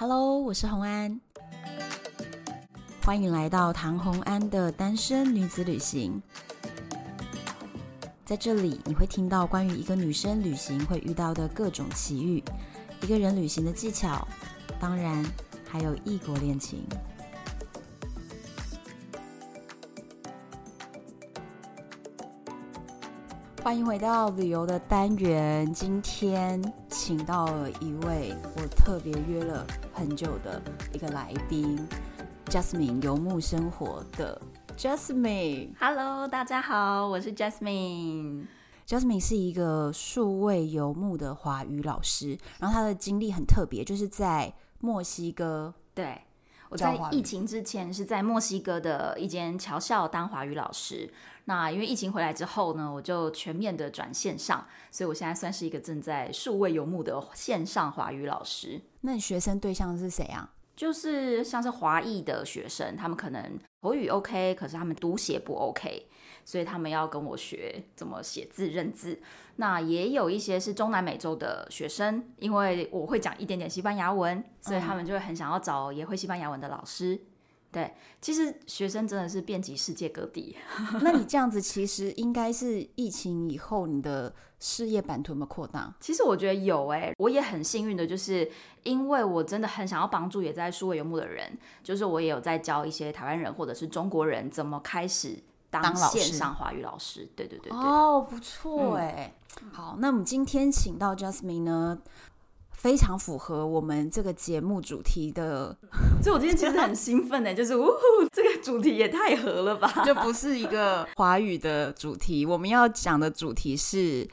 Hello，我是洪安，欢迎来到唐洪安的单身女子旅行。在这里，你会听到关于一个女生旅行会遇到的各种奇遇，一个人旅行的技巧，当然还有异国恋情。欢迎回到旅游的单元。今天请到了一位我特别约了很久的一个来宾，Jasmine 游牧生活的 Jasmine。Hello，大家好，我是 Jasmine。Jasmine 是一个数位游牧的华语老师，然后他的经历很特别，就是在墨西哥。对，我在疫情之前是在墨西哥的一间侨校当华语老师。那因为疫情回来之后呢，我就全面的转线上，所以我现在算是一个正在数位游牧的线上华语老师。那你学生对象是谁啊？就是像是华裔的学生，他们可能口语 OK，可是他们读写不 OK，所以他们要跟我学怎么写字认字。那也有一些是中南美洲的学生，因为我会讲一点点西班牙文，所以他们就会很想要找也会西班牙文的老师。对，其实学生真的是遍及世界各地。那你这样子，其实应该是疫情以后你的事业版图有没有扩大？其实我觉得有哎、欸，我也很幸运的，就是因为我真的很想要帮助也在数位游牧的人，就是我也有在教一些台湾人或者是中国人怎么开始当线上华语老师。对对对对，哦，不错哎、嗯。好，那我们今天请到 Jasmine 呢？非常符合我们这个节目主题的，所以我今天其实很兴奋呢，就是呜呼，这个主题也太合了吧！就不是一个华语的主题，我们要讲的主题是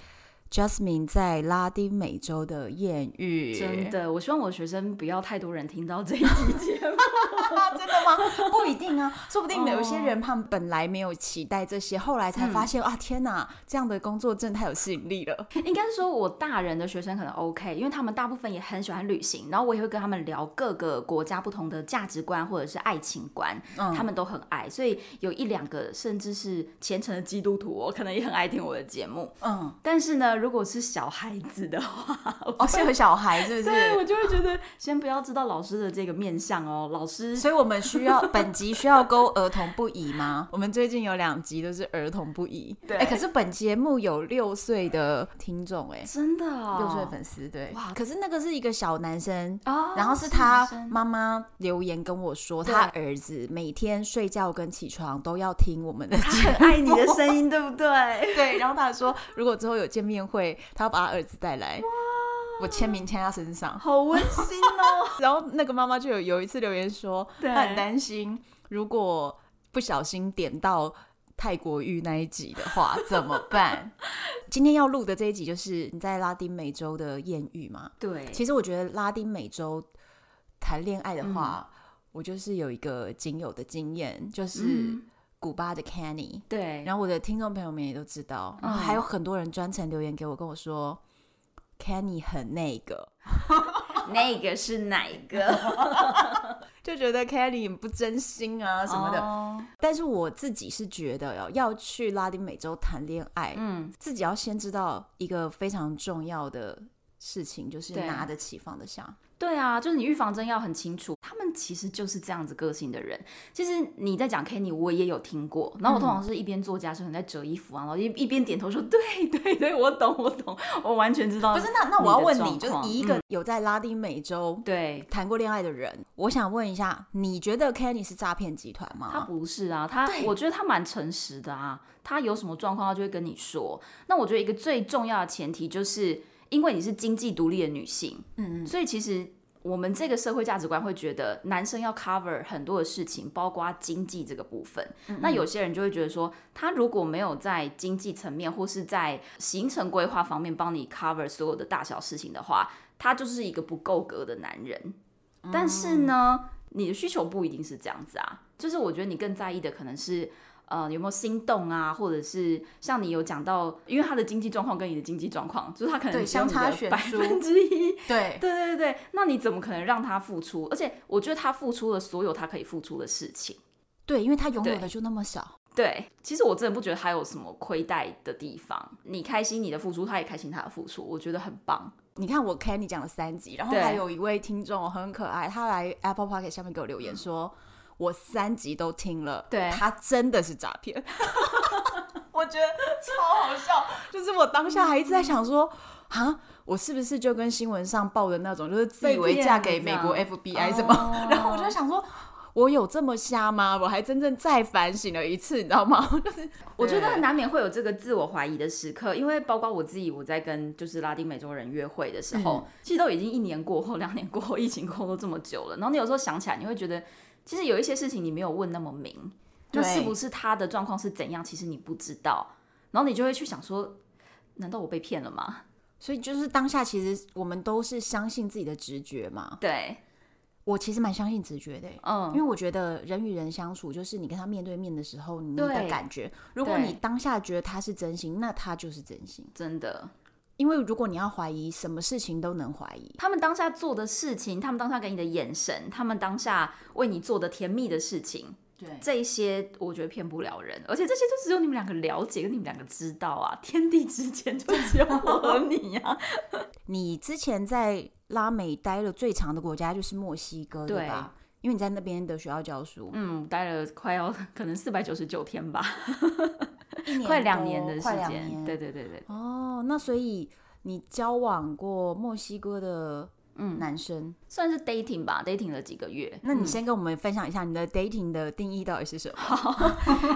Jasmine 在拉丁美洲的艳遇。真的，我希望我学生不要太多人听到这一期节目。真的吗？不一定啊，说不定有一些人他们本来没有期待这些，后来才发现、嗯、啊，天哪，这样的工作真的太有吸引力了。应该是说，我大人的学生可能 OK，因为他们大部分也很喜欢旅行，然后我也会跟他们聊各个国家不同的价值观或者是爱情观，嗯、他们都很爱，所以有一两个甚至是虔诚的基督徒，我可能也很爱听我的节目。嗯，但是呢，如果是小孩子的话，哦，适合小孩是不是？对，我就会觉得先不要知道老师的这个面相哦，老师。所以我们需要本集需要勾儿童不宜吗？我们最近有两集都是儿童不宜。对，哎、欸，可是本节目有六岁的听众，哎，真的哦，六岁粉丝，对，哇，可是那个是一个小男生，哦、然后是他妈妈留言跟我说，他儿子每天睡觉跟起床都要听我们的很爱你的声音，对不对？对，然后他说，如果之后有见面会，他要把他儿子带来。我签名签他身上，好温馨哦。然后那个妈妈就有有一次留言说，她很担心，如果不小心点到泰国浴那一集的话怎么办？今天要录的这一集就是你在拉丁美洲的艳遇嘛？对。其实我觉得拉丁美洲谈恋爱的话，嗯，我就是有一个仅有的经验，就是古巴的 Kenny。对。然后我的听众朋友们也都知道，然后还有很多人专程留言给我，跟我说。Kenny 很那个，那个是哪个？就觉得 Kenny 不真心啊什么的。Oh. 但是我自己是觉得要要去拉丁美洲谈恋爱，嗯，自己要先知道一个非常重要的事情，就是拿得起放得下。对啊，就是你预防针要很清楚，他们其实就是这样子个性的人。其实你在讲 Kenny，我也有听过。然后我通常是一边做家事，可能在折衣服啊，然后一一边点头说：“对对对，我懂我懂，我完全知道。”不是，那那我要问你，就是以一个有在拉丁美洲对谈过恋爱的人，嗯，我想问一下，你觉得 Kenny 是诈骗集团吗？他不是啊，他我觉得他蛮诚实的啊。他有什么状况，他就会跟你说。那我觉得一个最重要的前提就是。因为你是经济独立的女性，嗯嗯，所以其实我们这个社会价值观会觉得男生要 cover 很多的事情，包括经济这个部分。嗯嗯，那有些人就会觉得说，他如果没有在经济层面或是在行程规划方面帮你 cover 所有的大小事情的话，他就是一个不够格的男人。但是呢，你的需求不一定是这样子啊，就是我觉得你更在意的可能是。呃，有没有心动啊？或者是像你有讲到，因为他的经济状况跟你的经济状况，就是他可能相差百分之一。对对对对，那你怎么可能让他付出？而且我觉得他付出了所有他可以付出的事情。对，因为他拥有的就那么少。对，其实我真的不觉得他有什么亏待的地方。你开心你的付出，他也开心他的付出，我觉得很棒。你看我 Kenny 讲了三集，然后还有一位听众很可爱，他来 Apple Podcast 下面给我留言说，嗯、我三集都听了，对，他真的是诈骗。我觉得超好笑，就是我当下还一直在想说，啊，我是不是就跟新闻上报的那种，就是自以为嫁给美国 FBI 什么？哦、然后我就想说。我有这么瞎吗？我还真正再反省了一次，你知道吗？就是我觉得难免会有这个自我怀疑的时刻，因为包括我自己，我在跟就是拉丁美洲人约会的时候，嗯、其实都已经一年过后、两年过后、疫情过后都这么久了。然后你有时候想起来，你会觉得其实有一些事情你没有问那么明，那是不是他的状况是怎样？其实你不知道，然后你就会去想说，难道我被骗了吗？所以就是当下，其实我们都是相信自己的直觉嘛。对。我其实蛮相信直觉的，嗯，因为我觉得人与人相处，就是你跟他面对面的时候，你的感觉，如果你当下觉得他是真心，那他就是真心，真的。因为如果你要怀疑，什么事情都能怀疑。他们当下做的事情，他们当下给你的眼神，他们当下为你做的甜蜜的事情，对，这一些我觉得骗不了人，而且这些就只有你们两个了解，跟你们两个知道啊，天地之间就只有我和你呀。你之前在。拉美待了最长的国家就是墨西哥，对吧？对，因为你在那边的学校教书，嗯，待了快要可能四百九十九天吧，快两年的时间，对对对对。哦，那所以你交往过墨西哥的？嗯，男生算是 dating 吧，dating 了几个月。那你先跟我们分享一下你的 dating 的定义到底是什么？好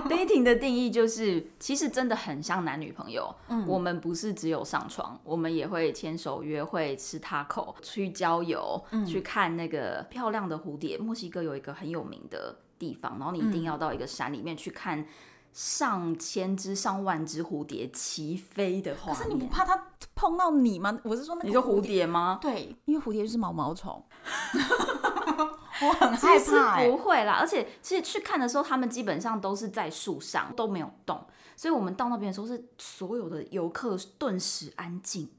，dating 的定义就是，其实真的很像男女朋友。嗯，我们不是只有上床，我们也会牵手约会、吃 taco、去郊游、嗯、去看那个漂亮的蝴蝶。墨西哥有一个很有名的地方，然后你一定要到一个山里面去看。上千只、上万只蝴蝶齐飞的画面，可是你不怕它碰到你吗？我是说那个，你说蝴蝶吗？对，因为蝴蝶就是毛毛虫 我很害怕、欸。不会啦，而且其实去看的时候，他们基本上都是在树上，都没有动，所以我们到那边的时候，是所有的游客顿时安静，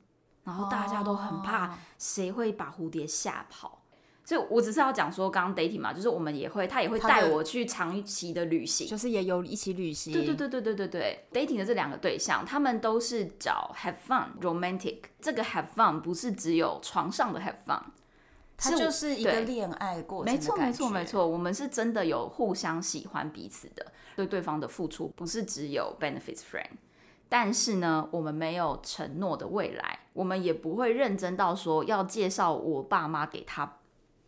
然后大家都很怕谁会把蝴蝶吓跑。所以，我只是要讲说，刚刚 dating 嘛，就是我们也会，他也会带我去长期的旅行，就是也有一起旅行。对对对对对对对，dating 的这两个对象，他们都是找 have fun romantic。这个 have fun 不是只有床上的 have fun，它就是一个恋爱过程。没错没错没错，我们是真的有互相喜欢彼此的，对对方的付出不是只有 benefits friend。但是呢，我们没有承诺的未来，我们也不会认真到说要介绍我爸妈给他。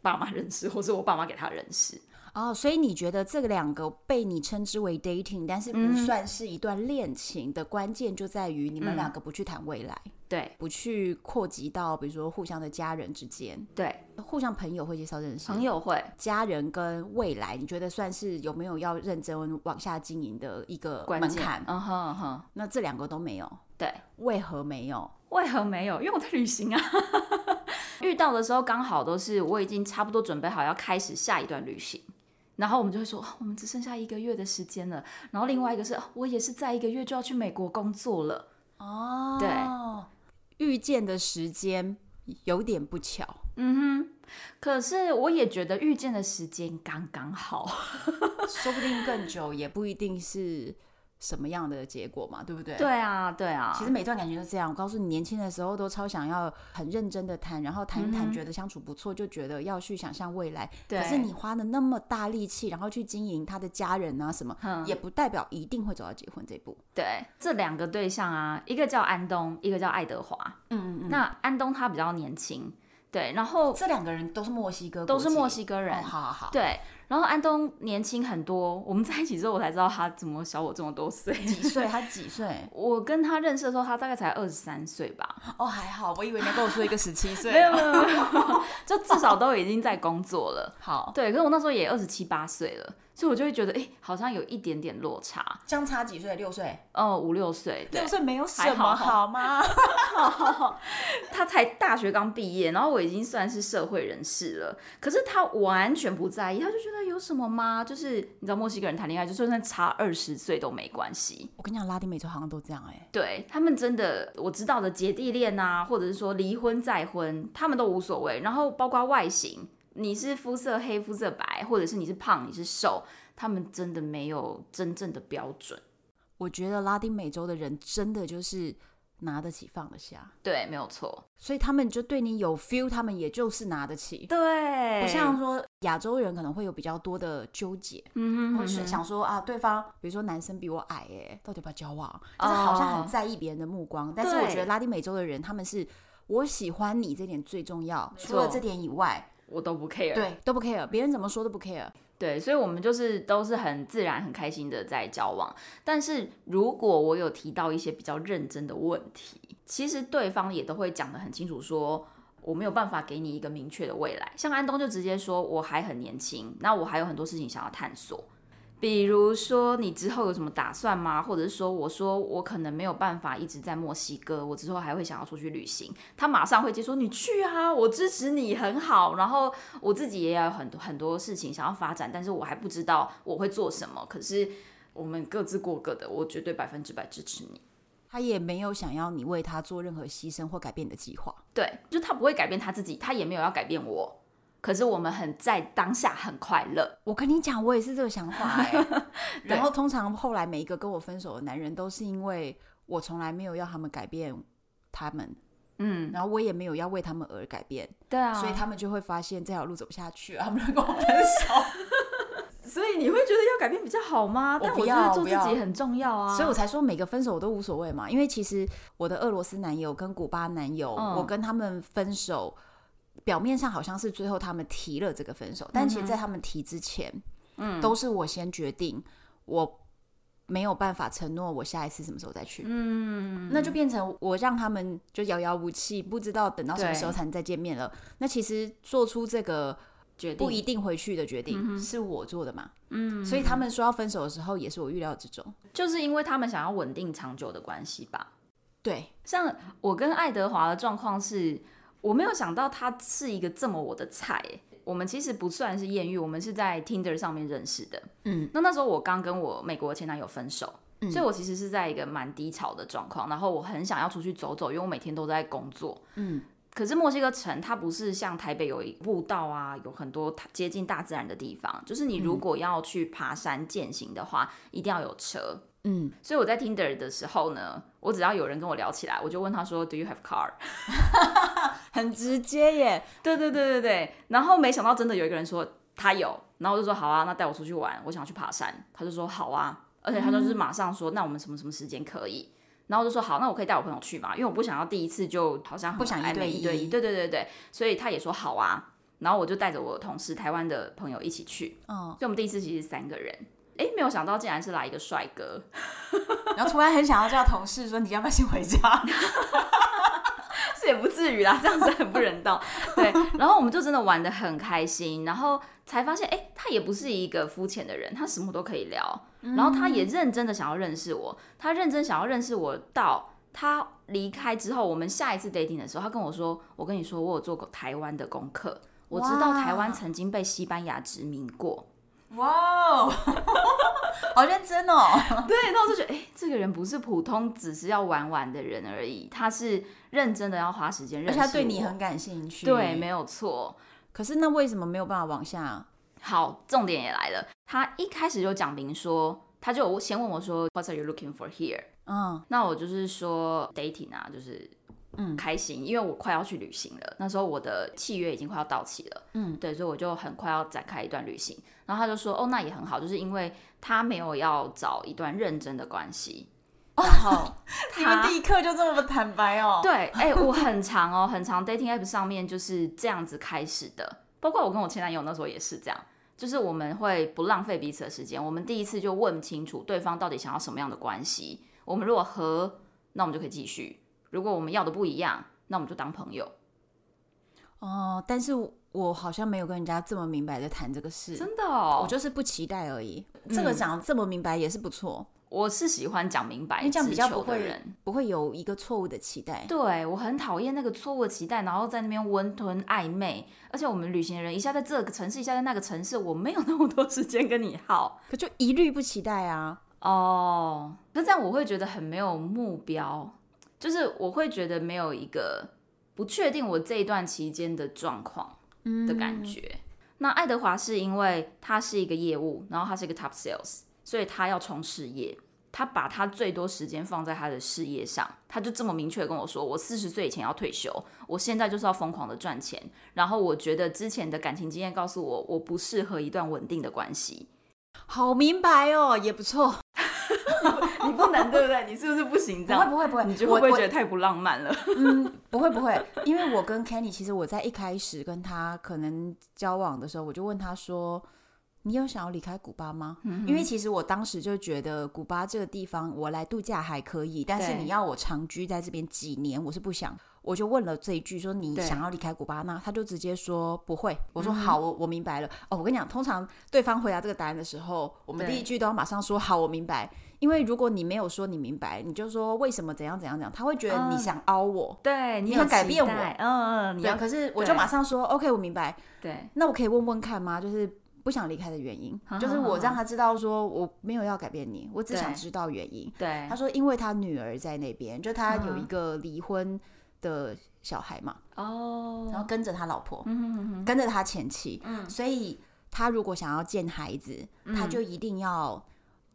爸妈认识，或是我爸妈给他认识。哦，所以你觉得这两个被你称之为 dating，但是不算是一段恋情的关键就在于你们两个不去谈未来，嗯、对，不去扩及到比如说互相的家人之间，对，互相朋友会介绍认识，朋友会，家人跟未来，你觉得算是有没有要认真往下经营的一个门槛？嗯哼嗯哼，那这两个都没有，对，为何没有？为何没有？因为我在旅行啊。遇到的时候刚好都是我已经差不多准备好要开始下一段旅行，然后我们就会说我们只剩下一个月的时间了。然后另外一个是我也是在一个月就要去美国工作了。哦，对，遇见的时间有点不巧。嗯哼，可是我也觉得遇见的时间刚刚好，说不定更久也不一定是。什么样的结果嘛，对不对？对啊，对啊。其实每段感情都这样。我告诉你，年轻的时候都超想要很认真的谈，然后谈一谈，觉得相处不错，嗯、就觉得要去想象未来。对。可是你花了那么大力气，然后去经营他的家人啊什么，嗯、也不代表一定会走到结婚这一步。对，这两个对象啊，一个叫安东，一个叫爱德华。嗯嗯嗯。那安东他比较年轻，对，然后这两个人都是墨西哥，都是墨西哥人。哦、好好好。对。然后安东年轻很多，我们在一起之后，我才知道他怎么小我这么多岁。几岁？他几岁？我跟他认识的时候，他大概才二十三岁吧。哦，还好，我以为你要跟我说一个十七岁。没有没有没有，就至少都已经在工作了。好，对，可是我那时候也二十七八岁了。所以我就会觉得，哎、欸，好像有一点点落差。相差几岁？六岁？哦，五六岁。六岁没有什么好吗？他才大学刚毕业，然后我已经算是社会人士了。可是他完全不在意，他就觉得有什么吗？就是你知道，墨西哥人谈恋爱，就算差二十岁都没关系。我跟你讲，拉丁美洲好像都这样哎、欸。对他们真的，我知道的姐弟恋啊，或者是说离婚再婚，他们都无所谓。然后包括外形。你是肤色黑、肤色白，或者是你是胖、你是瘦，他们真的没有真正的标准。我觉得拉丁美洲的人真的就是拿得起放得下，对，没有错。所以他们就对你有 feel，他们也就是拿得起，对，不像说亚洲人可能会有比较多的纠结，嗯哼，或是想说啊，对方比如说男生比我矮，哎，到底要不要交往？就是好像很在意别人的目光。但是我觉得拉丁美洲的人，他们是我喜欢你这点最重要，除了这点以外，我都不 care，对，都不 care，别人怎么说都不 care。对，所以，我们就是都是很自然、很开心的在交往。但是如果我有提到一些比较认真的问题，其实对方也都会讲得很清楚，说我没有办法给你一个明确的未来。像安东就直接说，我还很年轻，那我还有很多事情想要探索。比如说，你之后有什么打算吗？或者是说，我说我可能没有办法一直在墨西哥，我之后还会想要出去旅行。他马上会接说：“你去啊，我支持你，很好。”然后我自己也有很多很多事情想要发展，但是我还不知道我会做什么。可是我们各自过各的，我绝对百分之百支持你。他也没有想要你为他做任何牺牲或改变你的计划。对，就他不会改变他自己，他也没有要改变我。可是我们很在当下很快乐。我跟你讲，我也是这个想法哎、欸。然后通常后来每一个跟我分手的男人，都是因为我从来没有要他们改变他们，嗯，然后我也没有要为他们而改变，对啊，所以他们就会发现这条路走不下去，他们就跟我分手。所以你会觉得要改变比较好吗？但我觉得做自己很重要啊，所以我才说每个分手我都无所谓嘛。因为其实我的俄罗斯男友跟古巴男友，嗯、我跟他们分手。表面上好像是最后他们提了这个分手，但其实，在他们提之前，嗯，都是我先决定，我没有办法承诺我下一次什么时候再去，嗯，那就变成我让他们就遥遥无期，不知道等到什么时候才能再见面了。那其实做出这个决定不一定回去的决定是我做的嘛，嗯，所以他们说要分手的时候，也是我预料之中，就是因为他们想要稳定长久的关系吧。对，像我跟爱德华的状况是。我没有想到他是一个这么我的菜。我们其实不算是艳遇，我们是在 Tinder 上面认识的。嗯，那那时候我刚跟我美国前男友分手，嗯，所以我其实是在一个蛮低潮的状况。然后我很想要出去走走，因为我每天都在工作。嗯，可是墨西哥城它不是像台北有一步道啊，有很多接近大自然的地方。就是你如果要去爬山健行的话，一定要有车。嗯，所以我在 Tinder 的时候呢，我只要有人跟我聊起来，我就问他说，Do you have car？很直接耶。对对对对对。然后没想到真的有一个人说他有，然后我就说好啊，那带我出去玩，我想要去爬山。他就说好啊，而且他就是马上说，嗯、那我们什么什么时间可以？然后我就说好，那我可以带我朋友去嘛，因为我不想要第一次就好像不想一对一对一。对对对对，所以他也说好啊。然后我就带着我同事台湾的朋友一起去。哦。所以我们第一次其实是三个人。哎，没有想到竟然是来一个帅哥，然后突然很想要叫同事说，你要不要先回家？这也不至于啦，这样子很不人道。对，然后我们就真的玩的很开心，然后才发现，哎，他也不是一个肤浅的人，他什么都可以聊，然后他也认真的想要认识我，他认真想要认识我到他离开之后，我们下一次 dating 的时候，他跟我说，我跟你说，我有做过台湾的功课，我知道台湾曾经被西班牙殖民过。哇哦，好认真哦！对，那我就觉得，哎、欸，这个人不是普通只是要玩玩的人而已，他是认真的要花时间认识，而且他对你很感兴趣。对，没有错。可是那为什么没有办法往下？好，重点也来了。他一开始就讲明说，他就先问我说，What are you looking for here？嗯，那我就是说 dating 啊，就是。嗯，开心，因为我快要去旅行了。那时候我的契约已经快要到期了。嗯，对，所以我就很快要展开一段旅行。然后他就说：“哦，那也很好，就是因为他没有要找一段认真的关系。”然后 你们立刻就这么坦白哦？对，哎、欸，我很长哦，很长 dating app 上面就是这样子开始的。包括我跟我前男友那时候也是这样，就是我们会不浪费彼此的时间。我们第一次就问清楚对方到底想要什么样的关系。我们如果合，那我们就可以继续。如果我们要的不一样，那我们就当朋友。哦，但是我好像没有跟人家这么明白的谈这个事，真的哦，我就是不期待而已。嗯、这个讲这么明白也是不错。我是喜欢讲明白，因为这样比较不会不会有一个错误的期待。对，我很讨厌那个错误的期待，然后在那边温吞暧昧。而且我们旅行的人一下在这个城市，一下在那个城市，我没有那么多时间跟你耗，可就一律不期待啊。哦，那这样我会觉得很没有目标。就是我会觉得没有一个不确定我这一段期间的状况的感觉。嗯、那爱德华是因为他是一个业务，然后他是一个 top sales，所以他要冲事业。他把他最多时间放在他的事业上，他就这么明确跟我说：“我四十岁以前要退休，我现在就是要疯狂的赚钱。”然后我觉得之前的感情经验告诉我，我不适合一段稳定的关系。好明白哦，也不错。你不能对不对？你是不是不行这样？不会不会不会，你就会不会觉得太不浪漫了？嗯，不会不会，因为我跟 Kenny 其实我在一开始跟他可能交往的时候，我就问他说。你有想要离开古巴吗？嗯、因为其实我当时就觉得古巴这个地方我来度假还可以，但是你要我长居在这边几年，我是不想。我就问了这一句，说你想要离开古巴？那他就直接说不会。我说好，我我明白了。哦，我跟你讲，通常对方回答这个答案的时候，我们第一句都要马上说好，我明白。因为如果你没有说你明白，你就说为什么怎样怎样怎样，他会觉得你想凹我，嗯、对你想改变我。嗯嗯，你要。可是我就马上说 OK，我明白。对，那我可以问问看吗？就是。不想离开的原因，就是我让他知道说我没有要改变你，我只想知道原因。对，他说因为他女儿在那边，就他有一个离婚的小孩嘛，哦，然后跟着他老婆，跟着他前妻，所以他如果想要见孩子，他就一定要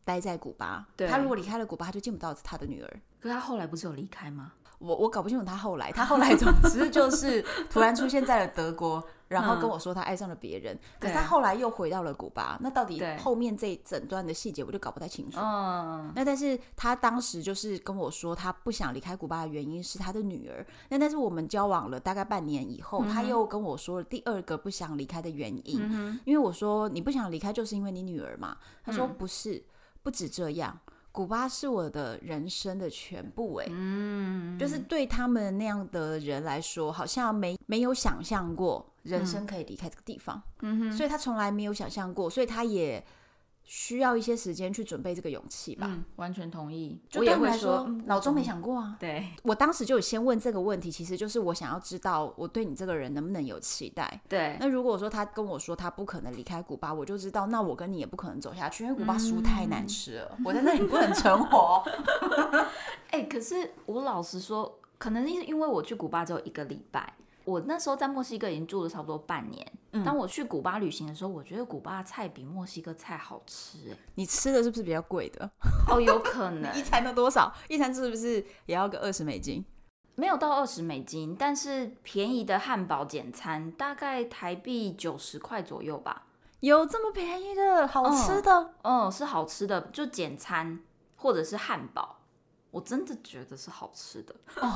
待在古巴。他如果离开了古巴，他就见不到他的女儿。可是他后来不是有离开吗？我我搞不清楚他后来，他后来总 之就是突然出现在了德国。然后跟我说他爱上了别人，嗯、可是他后来又回到了古巴。那到底后面这整段的细节我就搞不太清楚。嗯，那但是他当时就是跟我说他不想离开古巴的原因是他的女儿。那但是我们交往了大概半年以后，嗯、他又跟我说了第二个不想离开的原因。嗯、因为我说你不想离开就是因为你女儿嘛。他说不是，不止这样。古巴是我的人生的全部，哎，嗯，就是对他们那样的人来说，好像没没有想象过人生可以离开这个地方，嗯哼，所以他从来没有想象过，所以他也。需要一些时间去准备这个勇气吧。嗯，完全同意。我也会说，老钟没想过啊。对，我当时就有先问这个问题，其实就是我想要知道我对你这个人能不能有期待。对。那如果说他跟我说他不可能离开古巴，我就知道那我跟你也不可能走下去，因为古巴食物太难吃了，嗯、我在那里不能存活。哎、欸，可是我老实说，可能因因为我去古巴只有一个礼拜。我那时候在墨西哥已经住了差不多半年。嗯、当我去古巴旅行的时候，我觉得古巴的菜比墨西哥菜好吃。哎，你吃的是不是比较贵的？哦，有可能。一餐都多少？一餐是不是也要个二十美金？没有到二十美金，但是便宜的汉堡简餐大概台币九十块左右吧。有这么便宜的好吃的？嗯，嗯，是好吃的，就简餐或者是汉堡，我真的觉得是好吃的。哦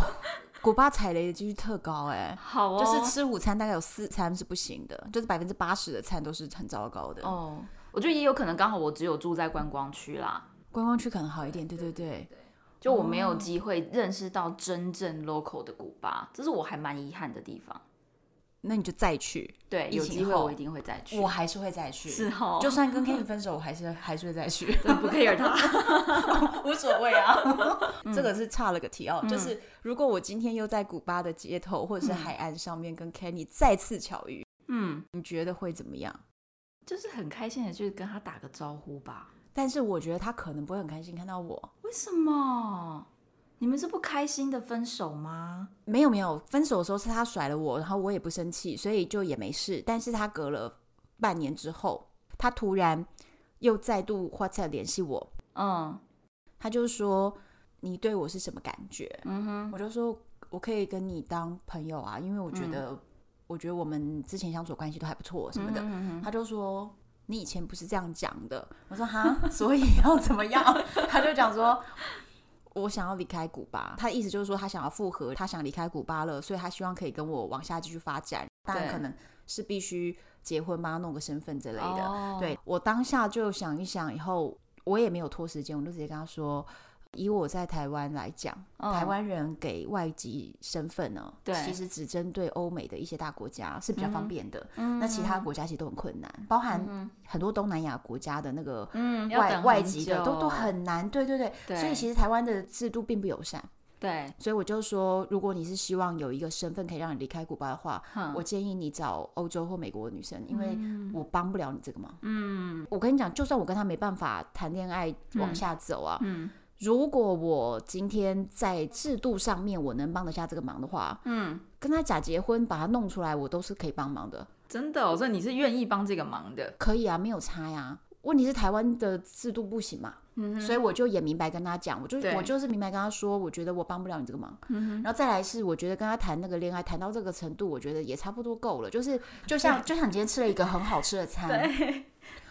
古巴踩雷的几率特高哎、欸，好哦，就是吃午餐大概有四餐是不行的，就是百分之八十的餐都是很糟糕的。哦，我觉得也有可能刚好我只有住在观光区啦，观光区可能好一点。对对对，对，对，就我没有机会认识到真正 local 的古巴，这是我还蛮遗憾的地方。那你就再去，对，有机会我一定会再去，我还是会再去，是哦，就算跟 Kenny 分手，我还是还是会再去，不 care 他，无所谓啊。这个是差了个题哦，就是如果我今天又在古巴的街头或者是海岸上面跟 Kenny 再次巧遇，嗯，你觉得会怎么样？就是很开心的，就是跟他打个招呼吧。但是我觉得他可能不会很开心看到我，为什么？你们是不开心的分手吗？没有没有，分手的时候是他甩了我，然后我也不生气，所以就也没事。但是他隔了半年之后，他突然又再度 WhatsApp 联系我，嗯，他就说你对我是什么感觉？嗯哼，我就说我可以跟你当朋友啊，因为我觉得、嗯、我觉得我们之前相处关系都还不错什么的。嗯哼嗯哼，他就说你以前不是这样讲的。我说哈，所以要怎么样？他就讲说。我想要离开古巴，他的意思就是说他想要复合，他想离开古巴了，所以他希望可以跟我往下继续发展，当然可能是必须结婚，帮他弄个身份之类的。Oh. 对，我当下就想一想，以后我也没有拖时间，我就直接跟他说。以我在台湾来讲，哦、台湾人给外籍身份呢，对，其实只针对欧美的一些大国家是比较方便的。嗯、那其他国家其实都很困难，包含很多东南亚国家的那个外、嗯、外籍的都都很难。对对对，对所以其实台湾的制度并不友善。对，所以我就说，如果你是希望有一个身份可以让你离开古巴的话，嗯、我建议你找欧洲或美国的女生，因为我帮不了你这个忙。嗯，我跟你讲，就算我跟他没办法谈恋爱往下走啊，嗯。嗯如果我今天在制度上面我能帮得下这个忙的话，嗯，跟他假结婚把他弄出来，我都是可以帮忙的。真的，所以你是愿意帮这个忙的？可以啊，没有差呀。问题是台湾的制度不行嘛，嗯、所以我就也明白跟他讲，我就我就是明白跟他说，我觉得我帮不了你这个忙。嗯、然后再来是，我觉得跟他谈那个恋爱谈到这个程度，我觉得也差不多够了。就是就像 就像你今天吃了一个很好吃的餐，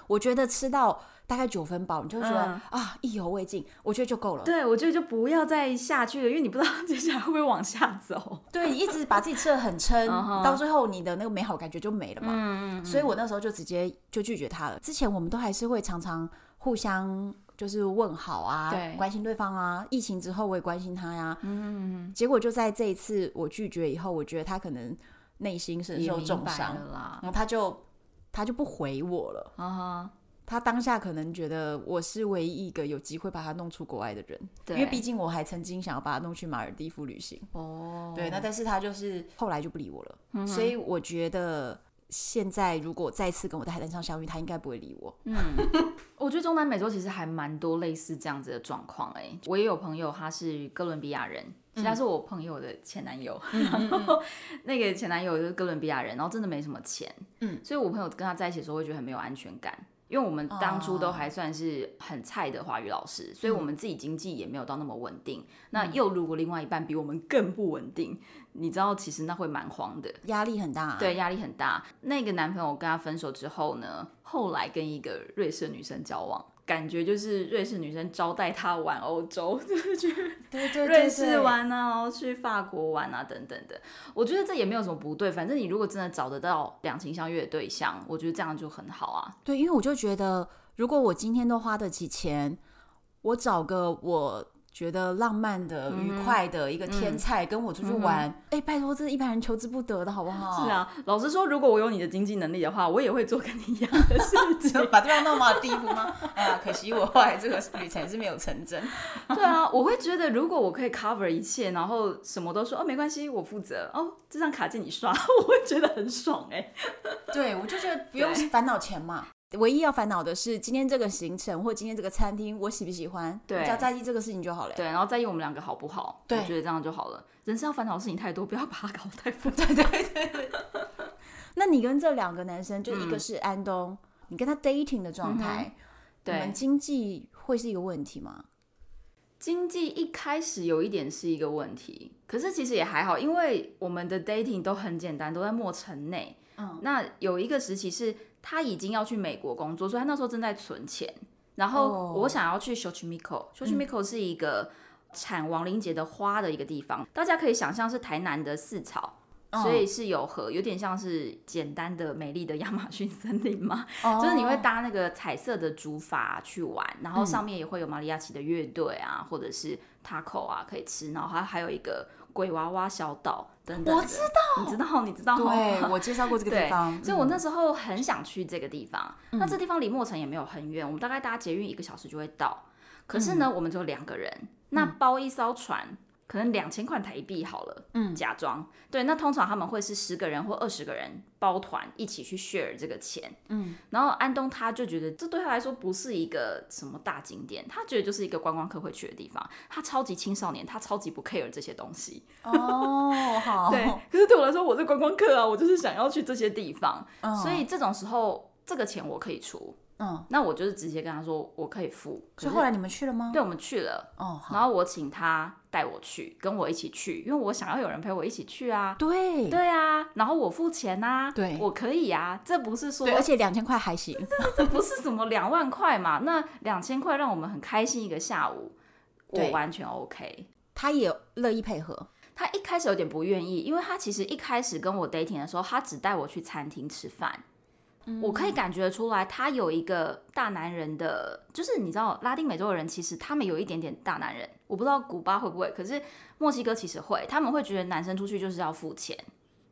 我觉得吃到大概九分饱，你就觉得、嗯、啊意犹未尽，我觉得就够了。对，我觉得就不要再下去了，因为你不知道 接下来会不会往下走。对，你一直把自己吃的很撑，到最后你的那个美好感觉就没了嘛。嗯嗯。所以我那时候就直接就拒绝他了。之前我们都还是会常常互相就是问好啊，关心对方啊。疫情之后我也关心他呀。嗯。结果就在这一次我拒绝以后，我觉得他可能内心深受重伤了，然后他就他就不回我了。啊他当下可能觉得我是唯一一个有机会把他弄出国外的人，对因为毕竟我还曾经想要把他弄去马尔地夫旅行。哦，对，那但是他就是后来就不理我了，嗯、所以我觉得现在如果再次跟我在海滩上相遇，他应该不会理我。嗯，我觉得中南美洲其实还蛮多类似这样子的状况。哎，我也有朋友他是哥伦比亚人，其实他是我朋友的前男友，嗯、然后那个前男友就是哥伦比亚人，然后真的没什么钱，嗯，所以我朋友跟他在一起的时候会觉得很没有安全感。因为我们当初都还算是很菜的华语老师，oh. 所以我们自己经济也没有到那么稳定。嗯、那又如果另外一半比我们更不稳定，你知道，其实那会蛮慌的，压力很大、啊。对，压力很大。那个男朋友跟他分手之后呢，后来跟一个瑞士女生交往。感觉就是瑞士女生招待他玩欧洲，就是去瑞士玩啊，然后去法国玩啊，等等的。我觉得这也没有什么不对，反正你如果真的找得到两情相悦的对象，我觉得这样就很好啊。对，因为我就觉得，如果我今天都花得起钱，我找个我。觉得浪漫的、愉快的一个天菜，跟我出去玩，哎、拜托，这是一般人求之不得的，好不好？是啊，老实说，如果我有你的经济能力的话，我也会做跟你一样的事 情，把对方弄马尔地步吗？哎 呀，可惜我后来这个旅程是没有成真。对啊，我会觉得，如果我可以 cover 一切，然后什么都说哦，没关系，我负责哦，这张卡借你刷，我会觉得很爽哎。对，我就觉得不用烦恼钱嘛。唯一要烦恼的是今天这个行程或今天这个餐厅我喜不喜欢，对，只要在意这个事情就好了。对，然后在意我们两个好不好？对，我觉得这样就好了。人生要烦恼的事情太多，不要把它搞得太复杂。对对对对。那你跟这两个男生，就一个是安东，嗯、你跟他 dating 的状态，嗯、你们经济会是一个问题吗？经济一开始有一点是一个问题，可是其实也还好，因为我们的 dating 都很简单，都在墨城内。嗯，那有一个时期是。他已经要去美国工作，所以他那时候正在存钱。然后我想要去 Xochimilco，Xochimilco 是一个产亡灵节的花的一个地方，嗯、大家可以想象是台南的四草，哦、所以是有河，有点像是简单的美丽的亚马逊森林嘛。哦、就是你会搭那个彩色的竹筏去玩，然后上面也会有马里亚奇的乐队啊，或者是 taco 啊可以吃，然后还还有一个。鬼娃娃小岛等等，我知道，你知道，你知道，对，我介绍过这个地方，所以我那时候很想去这个地方。嗯、那这地方离墨城也没有很远，我们大概搭捷运一个小时就会到。可是呢，嗯、我们只有两个人，那包一艘船。可能两千块台币好了，嗯，假装对。那通常他们会是十个人或二十个人包团一起去 share 这个钱，嗯。然后安东他就觉得这对他来说不是一个什么大景点，他觉得就是一个观光客会去的地方。他超级青少年，他超级不 care 这些东西。哦，好。对，可是对我来说，我是观光客啊，我就是想要去这些地方，哦、所以这种时候这个钱我可以出。嗯，那我就是直接跟他说我可以付。所以后来你们去了吗？对，我们去了。哦，然后我请他带我去，跟我一起去，因为我想要有人陪我一起去啊。对，对啊，然后我付钱啊。对，我可以啊，这不是说，而且两千块还行，这不是什么两万块嘛？那两千块让我们很开心一个下午，我完全 OK。他也乐意配合，他一开始有点不愿意，因为他其实一开始跟我 dating 的时候，他只带我去餐厅吃饭。我可以感觉出来，他有一个大男人的，就是你知道，拉丁美洲的人其实他们有一点点大男人。我不知道古巴会不会，可是墨西哥其实会，他们会觉得男生出去就是要付钱。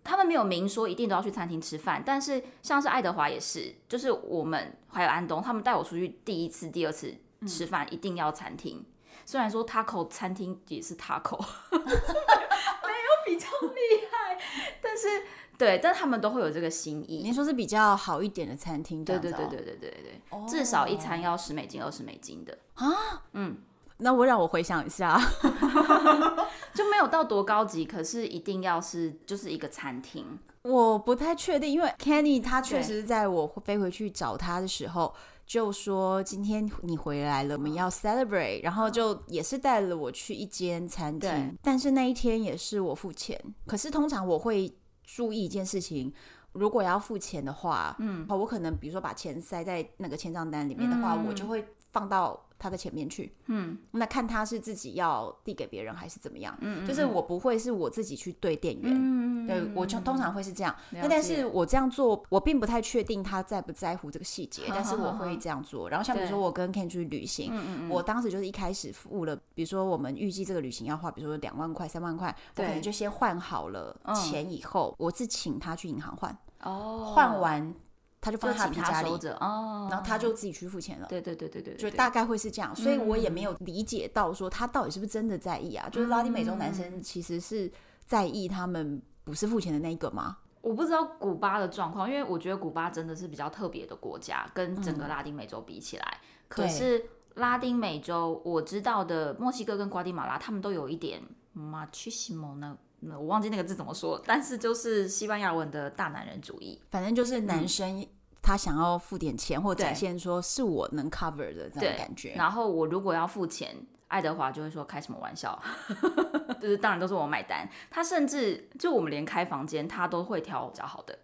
他们没有明说一定都要去餐厅吃饭，但是像是爱德华也是，就是我们还有安东，他们带我出去第一次、第二次吃饭一定要餐厅。虽然说 taco 餐厅也是 taco，没有比较厉害，但是。对，但他们都会有这个心意。您说是比较好一点的餐厅，对对对对对对对，oh. 至少一餐要十美金、二十美金的啊。嗯，那我让我回想一下 就没有到多高级，可是一定要是就是一个餐厅。我不太确定，因为 Kenny 他确实在我飞回去找他的时候。就说今天你回来了，我们要 celebrate，然后就也是带了我去一间餐厅，但是那一天也是我付钱。可是通常我会注意一件事情，如果要付钱的话，嗯，我可能比如说把钱塞在那个签账单里面的话，嗯、我就会放到。他的前面去，嗯，那看他是自己要递给别人还是怎么样，嗯，就是我不会是我自己去对店员，嗯，对，我就通常会是这样，那但是我这样做，我并不太确定他在不在乎这个细节，但是我会这样做。然后像比如说我跟 Ken 去旅行，我当时就是一开始付了，比如说我们预计这个旅行要花，比如说两万块、三万块，我可能就先换好了钱以后，我是请他去银行换，哦，换完。他就放在他皮夹里，哦，然后他就自己去付钱了。对对对对对，就大概会是这样，所以我也没有理解到说他到底是不是真的在意啊？就是拉丁美洲男生其实是在意他们不是付钱的那一个吗？我不知道古巴的状况，因为我觉得古巴真的是比较特别的国家，跟整个拉丁美洲比起来。可是拉丁美洲我知道的墨西哥跟瓜地马拉，他们都有一点 machismo 呢。我忘记那个字怎么说，但是就是西班牙文的大男人主义，反正就是男生他想要付点钱，或展现说是我能 cover 的这种感觉。然后我如果要付钱，爱德华就会说开什么玩笑，就是当然都是我买单。他甚至就我们连开房间，他都会挑比较好的，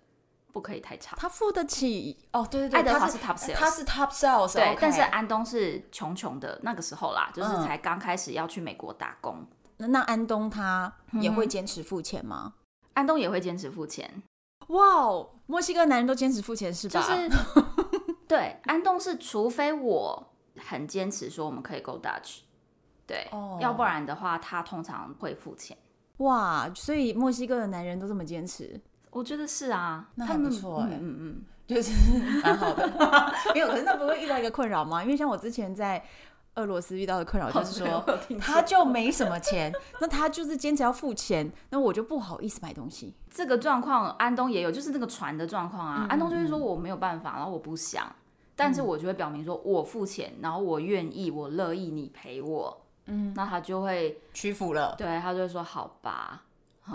不可以太差。他付得起哦，对对对，爱德华是 top sales，他是 top sales，对。但是安东是穷穷的那个时候啦，就是才刚开始要去美国打工。那安东他也会坚持付钱吗？嗯、安东也会坚持付钱。哇哦，墨西哥男人都坚持付钱是吧？就是 对，安东是除非我很坚持说我们可以 go Dutch，对，哦、要不然的话他通常会付钱。哇，所以墨西哥的男人都这么坚持？我觉得是啊，那还不错哎、嗯嗯，就是蛮好的。没有，可是那不会遇到一个困扰吗？因为像我之前在。俄罗斯遇到的困扰就是说，他就没什么钱，那他就是坚持要付钱，那我就不好意思买东西。这个状况安东也有，就是那个船的状况啊。安东就会说我没有办法，然后我不想，但是我就会表明说我付钱，然后我愿意，我乐意你陪我，嗯，那他就会屈服了。对，他就会说好吧。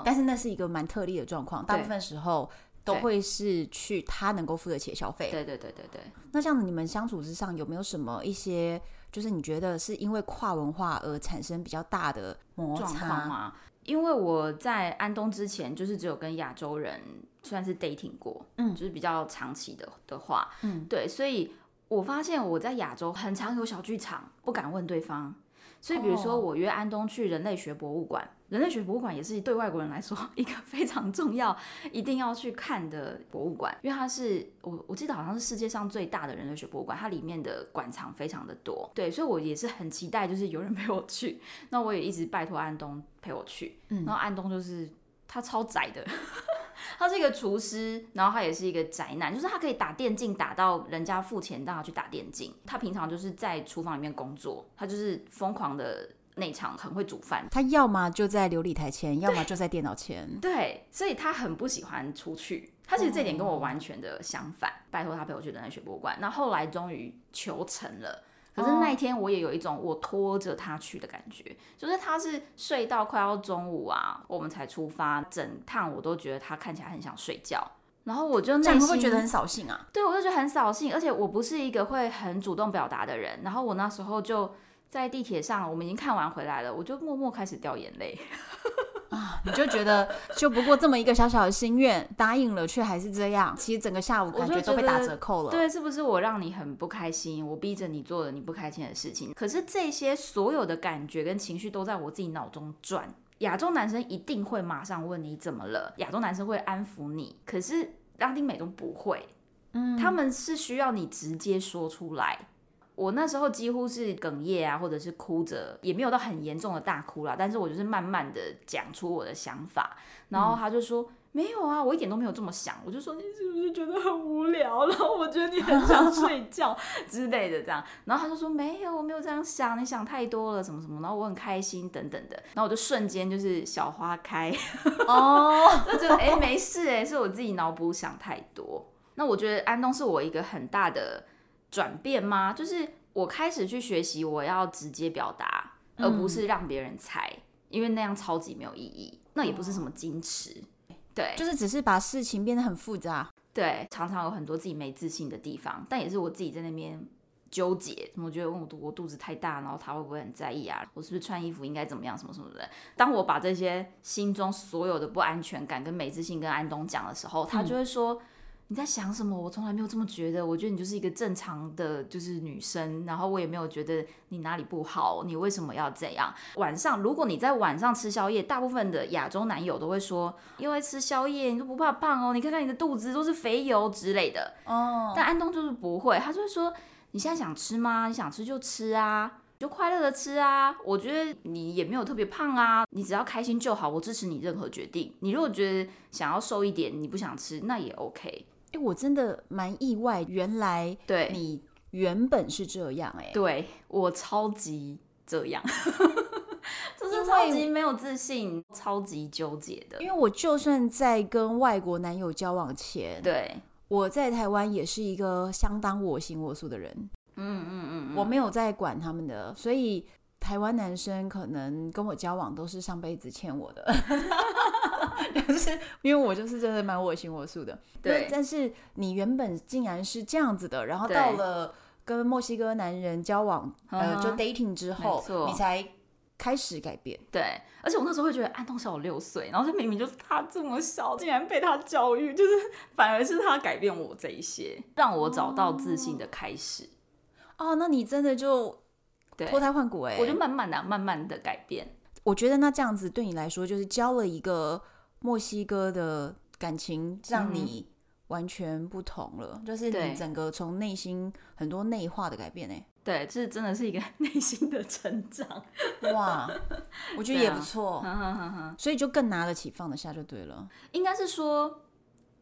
但是那是一个蛮特例的状况，大部分时候都会是去他能够付得起的消费。对对对对对。那这样子你们相处之上有没有什么一些？就是你觉得是因为跨文化而产生比较大的摩擦吗？因为我在安东之前，就是只有跟亚洲人算是 dating 过，嗯，就是比较长期的的话，嗯，对，所以我发现我在亚洲很常有小剧场，不敢问对方。所以，比如说我约安东去人类学博物馆，人类学博物馆也是对外国人来说一个 非常重要、一定要去看的博物馆，因为它是我我记得好像是世界上最大的人类学博物馆，它里面的馆藏非常的多。对，所以我也是很期待，就是有人陪我去。那我也一直拜托安东陪我去，然后安东就是他超宅的。他是一个厨师，然后他也是一个宅男，就是他可以打电竞打到人家付钱让他去打电竞。他平常就是在厨房里面工作，他就是疯狂的内场，很会煮饭。他要么就在琉璃台前，要么就在电脑前。对，所以他很不喜欢出去。他其实这点跟我完全的相反。拜托他陪我去人类学博物馆，那后来终于求成了。可是那一天我也有一种我拖着他去的感觉，就是他是睡到快要中午啊，我们才出发，整趟我都觉得他看起来很想睡觉，然后我就内心会觉得很扫兴啊，对，我就觉得很扫兴，而且我不是一个会很主动表达的人，然后我那时候就在地铁上，我们已经看完回来了，我就默默开始掉眼泪。啊，你就觉得就不过这么一个小小的心愿，答应了却还是这样，其实整个下午感觉都被打折扣了。对，是不是我让你很不开心？我逼着你做了你不开心的事情。可是这些所有的感觉跟情绪都在我自己脑中转。亚洲男生一定会马上问你怎么了，亚洲男生会安抚你，可是拉丁美洲不会，嗯，他们是需要你直接说出来。我那时候几乎是哽咽啊，或者是哭着，也没有到很严重的大哭啦。但是我就是慢慢的讲出我的想法，然后他就说、嗯、没有啊，我一点都没有这么想。我就说你是不是觉得很无聊？然后我觉得你很想睡觉 之类的这样。然后他就说没有，我没有这样想，你想太多了什么什么。然后我很开心等等的。然后我就瞬间就是小花开哦，就觉得哎没事哎，是我自己脑补想太多。那我觉得安东是我一个很大的。转变吗？就是我开始去学习，我要直接表达，而不是让别人猜，嗯、因为那样超级没有意义。那也不是什么矜持，哦、对，就是只是把事情变得很复杂。对，常常有很多自己没自信的地方，但也是我自己在那边纠结，我觉得我肚我肚子太大，然后他会不会很在意啊？我是不是穿衣服应该怎么样？什么什么的。当我把这些心中所有的不安全感跟没自信跟安东讲的时候，他就会说。嗯你在想什么？我从来没有这么觉得。我觉得你就是一个正常的，就是女生。然后我也没有觉得你哪里不好。你为什么要这样？晚上，如果你在晚上吃宵夜，大部分的亚洲男友都会说，因为吃宵夜你都不怕胖哦。你看看你的肚子都是肥油之类的。哦。但安东就是不会，他就会说，你现在想吃吗？你想吃就吃啊，就快乐的吃啊。我觉得你也没有特别胖啊，你只要开心就好。我支持你任何决定。你如果觉得想要瘦一点，你不想吃，那也 OK。哎、欸，我真的蛮意外，原来对你原本是这样哎、欸，对我超级这样，就是超级没有自信，超级纠结的。因为我就算在跟外国男友交往前，对我在台湾也是一个相当我行我素的人，嗯嗯嗯，我没有在管他们的，所以台湾男生可能跟我交往都是上辈子欠我的。就是因为我就是真的蛮我行我素的，对。但是你原本竟然是这样子的，然后到了跟墨西哥男人交往，呃，就 dating 之后，你才开始改变。对，而且我那时候会觉得安东小我六岁，然后就明明就是他这么小，竟然被他教育，就是反而是他改变我这一些，让我找到自信的开始。哦，哦那你真的就脱胎换骨哎！我就慢慢的、慢慢的改变。我觉得那这样子对你来说，就是交了一个。墨西哥的感情让你完全不同了，嗯、就是你整个从内心很多内化的改变哎，对，这真的是一个 内心的成长哇，我觉得也不错，啊、所以就更拿得起放得下就对了。应该是说，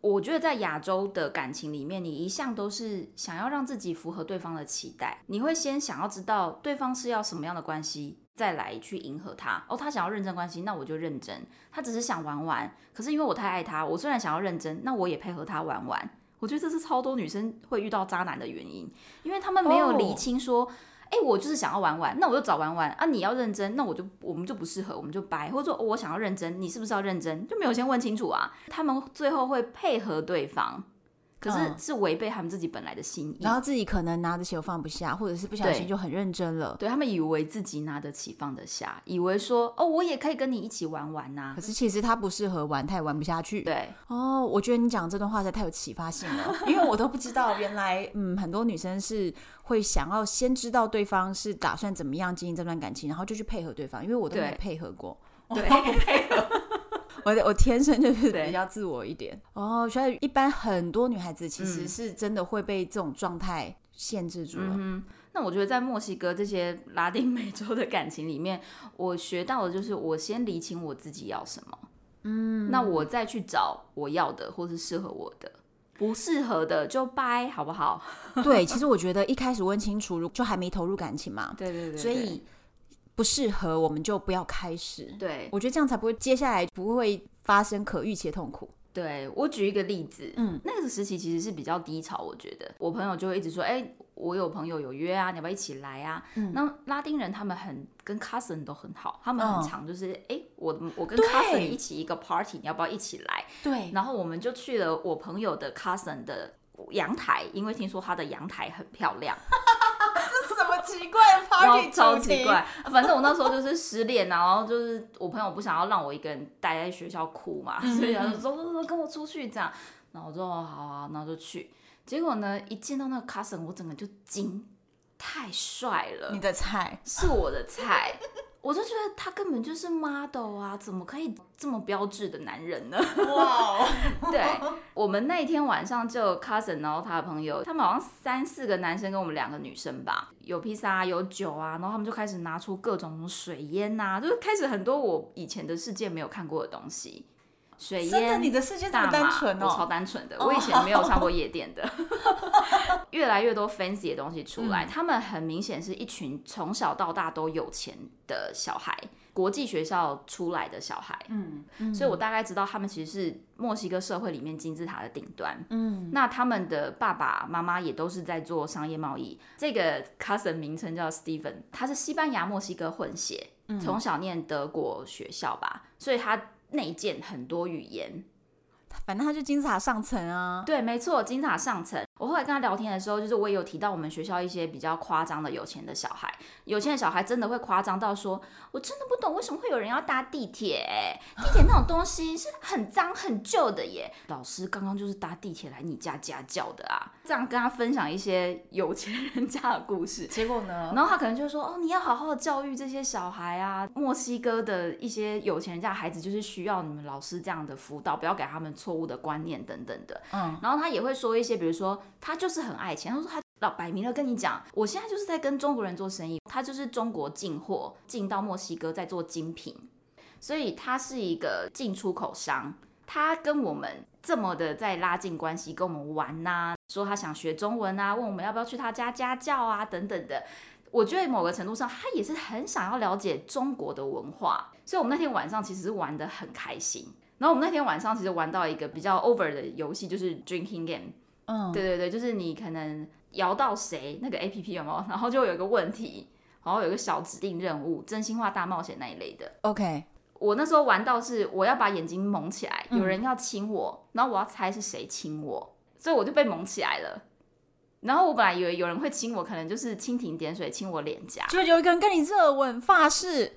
我觉得在亚洲的感情里面，你一向都是想要让自己符合对方的期待，你会先想要知道对方是要什么样的关系。再来去迎合他哦，他想要认真关系，那我就认真。他只是想玩玩，可是因为我太爱他，我虽然想要认真，那我也配合他玩玩。我觉得这是超多女生会遇到渣男的原因，因为他们没有厘清说，哎、oh. 欸，我就是想要玩玩，那我就找玩玩啊。你要认真，那我就我们就不适合，我们就掰。或者说、哦、我想要认真，你是不是要认真？就没有先问清楚啊。他们最后会配合对方。可是是违背他们自己本来的心意，然后自己可能拿得起又放不下，或者是不小心就很认真了。对，对他们以为自己拿得起放得下，以为说哦，我也可以跟你一起玩玩呐、啊。可是其实他不适合玩，他也玩不下去。对哦，我觉得你讲这段话实在太有启发性了，因为我都不知道原来嗯，很多女生是会想要先知道对方是打算怎么样经营这段感情，然后就去配合对方，因为我都没配合过，对，不配合。我我天生就是比较自我一点。哦，所以一般很多女孩子其实是真的会被这种状态限制住了。嗯，那我觉得在墨西哥这些拉丁美洲的感情里面，我学到的就是我先理清我自己要什么，嗯，那我再去找我要的或是适合我的，不适合的就掰，好不好？对，其实我觉得一开始问清楚，就还没投入感情嘛，对对对，对，所以。不适合，我们就不要开始。对，我觉得这样才不会，接下来不会发生可预期的痛苦。对，我举一个例子，嗯，那个时期其实是比较低潮，我觉得我朋友就会一直说，哎、欸，我有朋友有约啊，你要不要一起来啊？嗯，那拉丁人他们很跟 cousin 都很好，他们很常就是，哎、嗯欸，我我跟 cousin 一起一个 party，你要不要一起来？对，然后我们就去了我朋友的 cousin 的阳台，因为听说他的阳台很漂亮。奇怪的 party 超奇怪，反正我那时候就是失恋，然后就是我朋友不想要让我一个人待在学校哭嘛，嗯、所以他就说跟我出去这样。然后我说好好，然后就去。结果呢，一见到那个 cousin，我整个就惊，太帅了。你的菜是我的菜。我就觉得他根本就是 model 啊，怎么可以这么标致的男人呢？哇、wow. 对，我们那天晚上就 cousin，然后他的朋友，他们好像三四个男生跟我们两个女生吧，有披萨，有酒啊，然后他们就开始拿出各种水烟呐、啊，就是开始很多我以前的世界没有看过的东西。水烟，你的世界这么单纯哦，我超单纯的，我以前没有上过夜店的。越来越多 fancy 的东西出来，嗯、他们很明显是一群从小到大都有钱的小孩，国际学校出来的小孩。嗯，嗯，所以我大概知道他们其实是墨西哥社会里面金字塔的顶端。嗯，那他们的爸爸妈妈也都是在做商业贸易。这个 cousin 名称叫 Steven，他是西班牙墨西哥混血，从小念德国学校吧，所以他。内建很多语言，反正他就金字塔上层啊。对，没错，金字塔上层。我后来跟他聊天的时候，就是我也有提到我们学校一些比较夸张的有钱的小孩，有钱的小孩真的会夸张到说，我真的不懂为什么会有人要搭地铁，地铁那种东西是很脏很旧的耶。老师刚刚就是搭地铁来你家家教的啊，这样跟他分享一些有钱人家的故事，结果呢？然后他可能就说，哦，你要好好的教育这些小孩啊，墨西哥的一些有钱人家的孩子就是需要你们老师这样的辅导，不要给他们错误的观念等等的。嗯，然后他也会说一些，比如说。他就是很爱钱，他说他老摆明了跟你讲，我现在就是在跟中国人做生意，他就是中国进货进到墨西哥在做精品，所以他是一个进出口商。他跟我们这么的在拉近关系，跟我们玩呐、说他想学中文啊，问我们要不要去他家家教啊等等的。我觉得某个程度上，他也是很想要了解中国的文化，所以我们那天晚上其实是玩得很开心。然后我们那天晚上其实玩到一个比较 over 的游戏，就是 drinking game。嗯，对对对，就是你可能摇到谁那个 A P P 有没有？然后就有一个问题，然后有一个小指定任务，真心话大冒险那一类的。OK，我那时候玩到是我要把眼睛蒙起来，有人要亲我，嗯、然后我要猜是谁亲我，所以我就被蒙起来了。然后我本来以为有人会亲我，可能就是蜻蜓点水亲我脸颊，就有一个人跟你热吻发誓。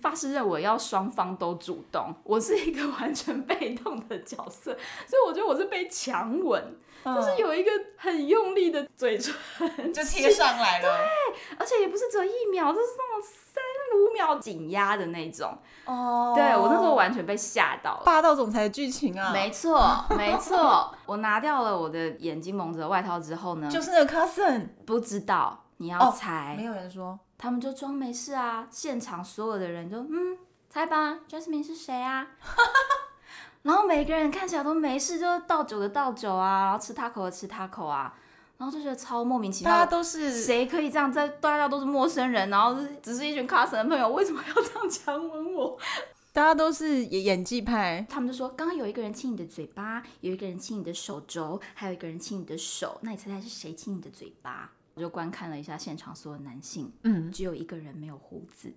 我发誓认为要双方都主动，我是一个 完全被动的角色，所以我觉得我是被强吻，嗯、就是有一个很用力的嘴唇 就贴上来了，对，而且也不是只有一秒，就是那种三五秒紧压的那种，哦，对我那时候完全被吓到了，霸道总裁的剧情啊，没错没错，我拿掉了我的眼睛蒙着外套之后呢，就是那个 cousin，不知道，你要猜，哦、没有人说。他们就装没事啊，现场所有的人就嗯，猜吧，Jasmine 是谁啊？然后每个人看起来都没事，就倒酒的倒酒啊，然后吃 taco 的吃 taco 啊，然后就觉得超莫名其妙。大家都是谁可以这样在？大家都是陌生人，然后只是一群 cousin 的朋友，为什么要这样强吻我？大家都是演演技派。他们就说，刚刚有一个人亲你的嘴巴，有一个人亲你的手肘，还有一个人亲你的手，那你猜猜是谁亲你的嘴巴？我就观看了一下现场所有男性，嗯，只有一个人没有胡子。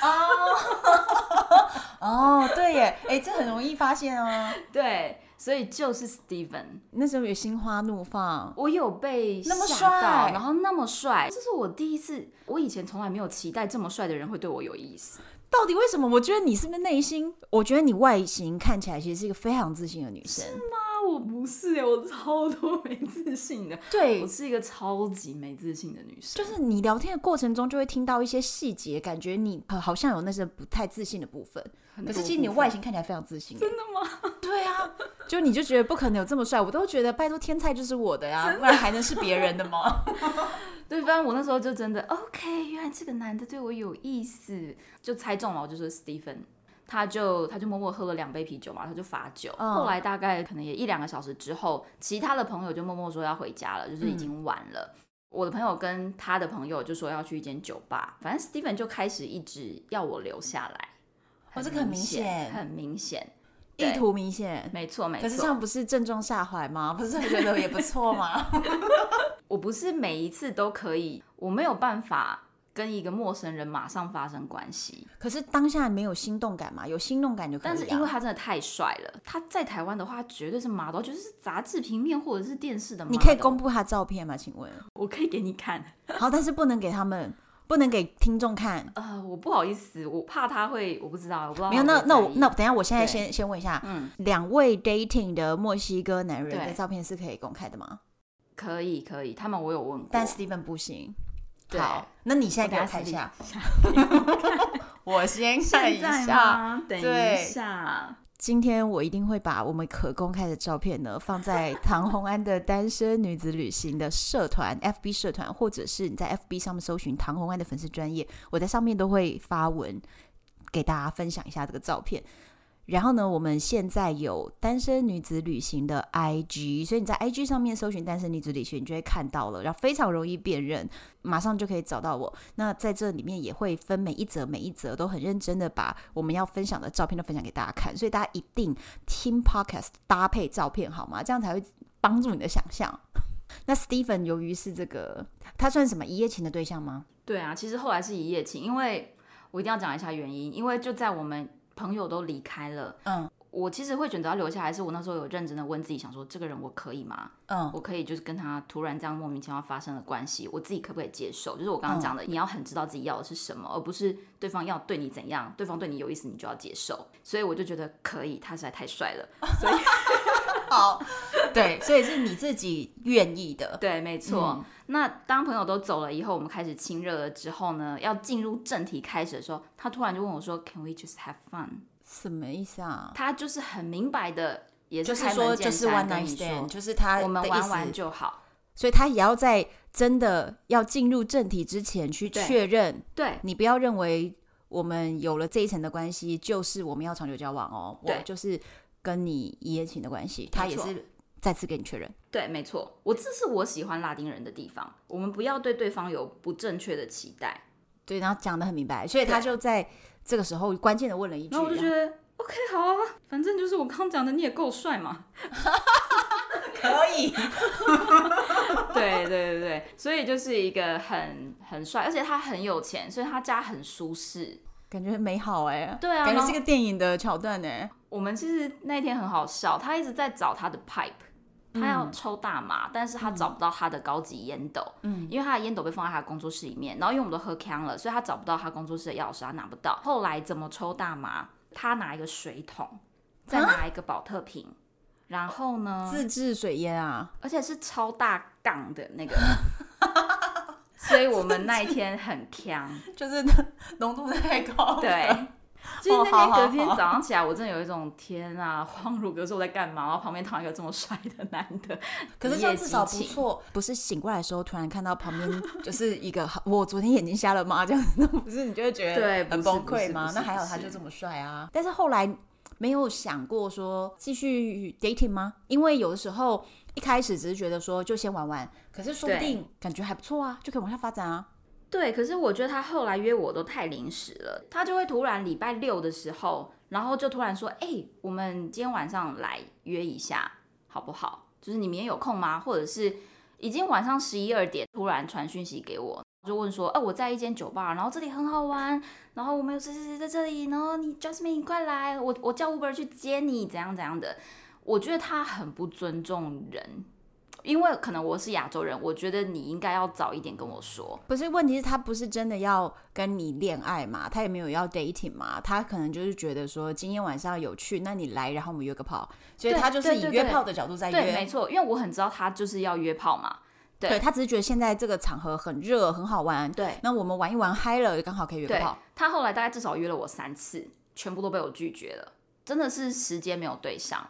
哦，哦，对耶，哎、欸，这很容易发现啊。对，所以就是 Steven。那时候也心花怒放，我有被，那么帅，然后那么帅，这是我第一次，我以前从来没有期待这么帅的人会对我有意思。到底为什么？我觉得你是不是内心？我觉得你外形看起来其实是一个非常自信的女生。是吗？我不是哎，我超多没自信的。对，我是一个超级没自信的女生。就是你聊天的过程中，就会听到一些细节，感觉你好像有那些不太自信的部分。部分可是其实你的外形看起来非常自信。真的吗？对啊，就你就觉得不可能有这么帅，我都觉得拜托天菜就是我的呀，的不然还能是别人的吗？对，不然我那时候就真的 OK，原来这个男的对我有意思，就猜中了，我就说 Stephen。他就他就默默喝了两杯啤酒嘛，他就罚酒。Oh. 后来大概可能也一两个小时之后，其他的朋友就默默说要回家了，就是已经晚了。嗯、我的朋友跟他的朋友就说要去一间酒吧，反正 Steven 就开始一直要我留下来。哦，这个很明显，很明显，意图明显，没错没错。可是这样不是正中下怀吗？不是觉得也不错吗？我不是每一次都可以，我没有办法。跟一个陌生人马上发生关系，可是当下没有心动感嘛？有心动感就可以。但是因为他真的太帅了，他在台湾的话绝对是 model，就是杂志平面或者是电视的。你可以公布他照片吗？请问，我可以给你看。好，但是不能给他们，不能给听众看。呃，我不好意思，我怕他会，我不知道，我不知道。没有，那那我那等一下，我现在先先问一下，嗯，两位 dating 的墨西哥男人的照片是可以公开的吗？可以，可以，他们我有问过，但 Steven 不行。对好，那你现在给我看一下，我先看一下，等一下。今天我一定会把我们可公开的照片呢放在唐红安的单身女子旅行的社团 FB 社团，或者是你在 FB 上面搜寻唐红安的粉丝专业，我在上面都会发文给大家分享一下这个照片。然后呢，我们现在有单身女子旅行的 IG，所以你在 IG 上面搜寻“单身女子旅行”，你就会看到了，然后非常容易辨认，马上就可以找到我。那在这里面也会分每一则，每一则都很认真的把我们要分享的照片都分享给大家看，所以大家一定听 Podcast 搭配照片好吗？这样才会帮助你的想象。那 Steven 由于是这个，他算什么一夜情的对象吗？对啊，其实后来是一夜情，因为我一定要讲一下原因，因为就在我们。朋友都离开了，嗯，我其实会选择要留下来，是我那时候有认真的问自己，想说这个人我可以吗？嗯，我可以就是跟他突然这样莫名其妙发生了关系，我自己可不可以接受？就是我刚刚讲的，嗯、你要很知道自己要的是什么，而不是对方要对你怎样，对方对你有意思，你就要接受。所以我就觉得可以，他实在太帅了，所以好，对，所以是你自己愿意的，对，没错。嗯、那当朋友都走了以后，我们开始亲热了之后呢，要进入正题开始的时候，他突然就问我说：“Can we just have fun？” 什么意思啊？他就是很明白的，也是开门见山跟你说，就是他我们玩玩就好。所以他也要在真的要进入正题之前去确认。对，你不要认为我们有了这一层的关系，就是我们要长久交往哦。对，我就是跟你一夜情的关系。他也是再次给你确认。对，没错，我这是我喜欢拉丁人的地方。我们不要对对方有不正确的期待。对，然后讲的很明白，所以他就在。这个时候关键的问了一句，然后我就觉得 OK 好啊，反正就是我刚刚讲的，你也够帅嘛，可以，对对对对，所以就是一个很很帅，而且他很有钱，所以他家很舒适，感觉很美好哎、欸，对啊，感觉是个电影的桥段呢、欸。我们其实那天很好笑，他一直在找他的 pipe。他要抽大麻，嗯、但是他找不到他的高级烟斗，嗯，因为他的烟斗被放在他的工作室里面，然后因为我们都喝锵了，所以他找不到他工作室的钥匙，他拿不到。后来怎么抽大麻？他拿一个水桶，再拿一个保特瓶，啊、然后呢？自制水烟啊，而且是超大杠的那个，所以我们那一天很锵，就是浓度太高，对。其 实那天隔天早上起来，我真的有一种天啊，恍如隔世我在干嘛？然后旁边躺一个这么帅的男的，可是这样至少不错，不是醒过来的时候突然看到旁边就是一个，我昨天眼睛瞎了吗？这样子，那不是你就会觉得很崩溃吗？那还好他就这么帅啊！但是后来没有想过说继续 dating 吗？因为有的时候一开始只是觉得说就先玩玩，可是说不定感觉还不错啊，就可以往下发展啊。对，可是我觉得他后来约我都太临时了，他就会突然礼拜六的时候，然后就突然说：“哎，我们今天晚上来约一下，好不好？就是你明天有空吗？或者是已经晚上十一二点，突然传讯息给我，就问说：哎，我在一间酒吧，然后这里很好玩，然后我们有谁谁谁在这里，然后你 Jasmine，你快来，我我叫 Uber 去接你，怎样怎样的？我觉得他很不尊重人。”因为可能我是亚洲人，我觉得你应该要早一点跟我说。不是，问题是他不是真的要跟你恋爱嘛？他也没有要 dating 嘛？他可能就是觉得说今天晚上有趣，那你来，然后我们约个炮。所以他就是以约炮的角度在约。对，对，对，对，没错，因为我很知道他就是要约炮嘛。对，对，他只是觉得现在这个场合很热，很好玩。对，那我们玩一玩嗨了，刚好可以约个炮。他后来大概至少约了我三次，全部都被我拒绝了，真的是时间没有对上。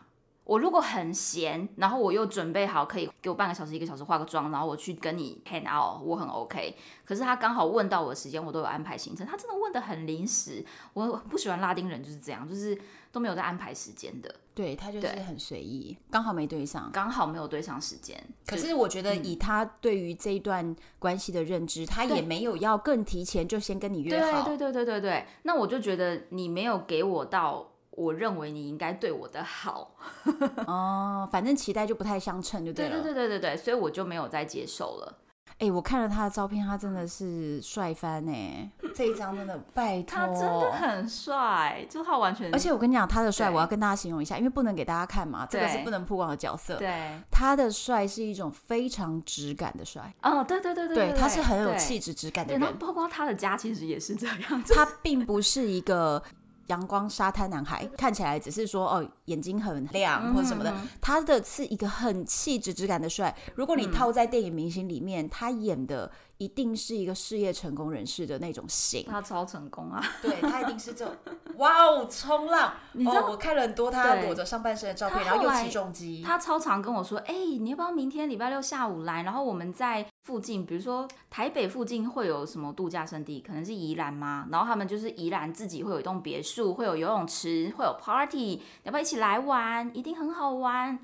我如果很闲，然后我又准备好可以给我半个小时、一个小时化个妆，然后我去跟你 hang out，我很 OK。可是他刚好问到我的时间，我都有安排行程。他真的问的很临时，我不喜欢拉丁人就是这样，就是都没有在安排时间的。对，他就是很随意，刚好没对上，刚好没有对上时间。可是我觉得以他对于这一段关系的认知，嗯、他也没有要更提前就先跟你约好。对对对对对对，那我就觉得你没有给我到。我认为你应该对我的好，哦，反正期待就不太相称，就对了。对对对对对对，所以我就没有再接受了。哎、欸，我看了他的照片，他真的是帅翻哎！这一张真的拜托，他真的很帅，就他完全。而且我跟你讲，他的帅我要跟大家形容一下，因为不能给大家看嘛，这个是不能曝光的角色。对，他的帅是一种非常质感的帅。哦，对对对对，对，他是很有气质质感的人。包括他的家其实也是这样子，他并不是一个。阳光沙滩男孩看起来只是说哦，眼睛很亮或者什么的，嗯、他的是一个很气质质感的帅。如果你套在电影明星里面，嗯、他演的一定是一个事业成功人士的那种型。他超成功啊！对，他一定是这种哇哦，冲浪！你知道、哦、我看了很多他裸着上半身的照片，然后又起重机。他超常跟我说：“哎、欸，你要不要明天礼拜六下午来？然后我们在。”附近，比如说台北附近会有什么度假胜地？可能是宜兰吗？然后他们就是宜兰自己会有一栋别墅，会有游泳池，会有 party，要不要一起来玩？一定很好玩。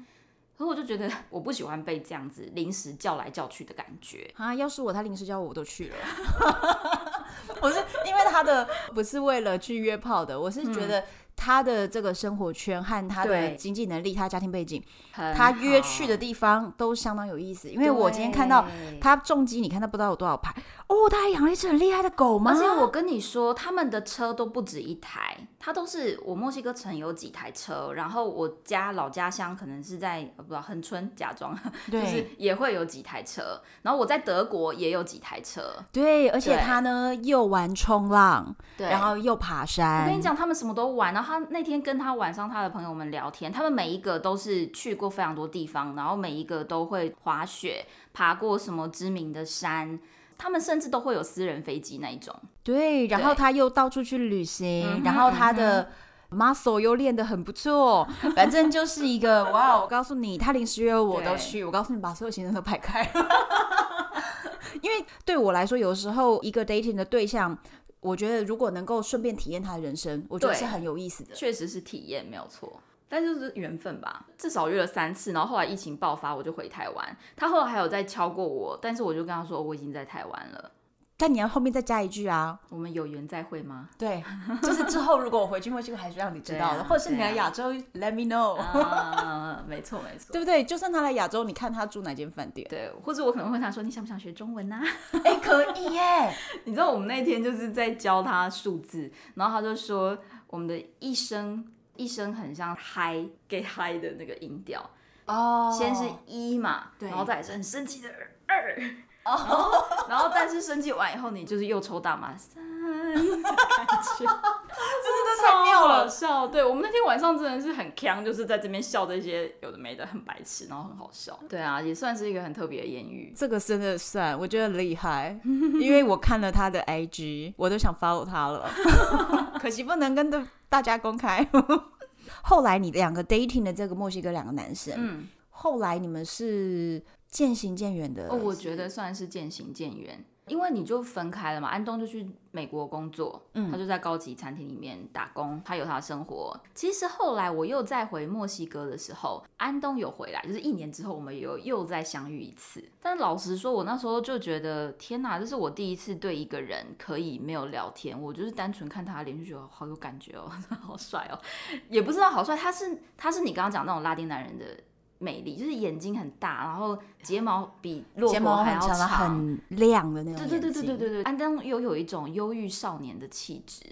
可是我就觉得我不喜欢被这样子临时叫来叫去的感觉啊！要是我，他临时叫我，我都去了。我是因为他的不是为了去约炮的，我是觉得他的这个生活圈和他的经济能力，他家庭背景，他约去的地方都相当有意思。因为我今天看到他重击，你看他不知道有多少排哦，他还养了一只很厉害的狗吗？而且我跟你说，他们的车都不止一台，他都是我墨西哥城有几台车，然后我家老家乡可能是在不知道恒春假装，就是也会有几台车，然后我在德国也有几台车，对，而且他呢又玩冲浪，对，然后又爬山。我跟你讲，他们什么都玩，然后。他那天跟他晚上他的朋友们聊天，他们每一个都是去过非常多地方，然后每一个都会滑雪，爬过什么知名的山，他们甚至都会有私人飞机那一种。对，然后他又到处去旅行，然后他的 muscle 又练得很不错，反正就是一个 哇！我告诉你，他临时约我都去，我告诉你，把所有行程都排开。因为对我来说，有时候一个 dating 的对象。我觉得如果能够顺便体验他的人生，我觉得是很有意思的。确实是体验，没有错。但就是缘分吧，至少约了三次，然后后来疫情爆发，我就回台湾。他后来还有再敲过我，但是我就跟他说我已经在台湾了。但你要后面再加一句啊，我们有缘再会吗？对，就是之后如果我回去墨西哥，还是让你知道的，或者是你来亚洲，Let me know。啊没错没错，对不对？就算他来亚洲，你看他住哪间饭店？对，或者我可能会问他说，你想不想学中文啊？哎，可以耶！你知道我们那天就是在教他数字，然后他就说我们的一声一声很像嗨 get high 的那个音调哦，先是一嘛，然后再来是很生气的二。然后，然后，但是生气完以后，你就是又抽大麻 三，感觉真的太妙了，笑。对，我们那天晚上真的是很锵，就是在这边笑这些有的没的，很白痴，然后很好笑。对啊，也算是一个很特别的艳遇。这个真的算，我觉得很厉害，因为我看了他的 IG，我都想 follow 他了，可惜不能跟大家公开。后来你两个 dating 的这个墨西哥两个男生，嗯，后来你们是。渐行渐远的，哦，我觉得算是渐行渐远，因为你就分开了嘛。安东就去美国工作，嗯，他就在高级餐厅里面打工，他有他的生活。其实后来我又再回墨西哥的时候，安东有回来，就是一年之后我们有又再相遇一次。但老实说，我那时候就觉得天哪，这是我第一次对一个人可以没有聊天，我就是单纯看他的脸就觉得好有感觉哦，好帅哦，也不知道好帅，他是他是你刚刚讲那种拉丁男人的。美丽就是眼睛很大，然后睫毛比睫毛还要长，很亮的那种。对对对对对对对，安东又有一种忧郁少年的气质。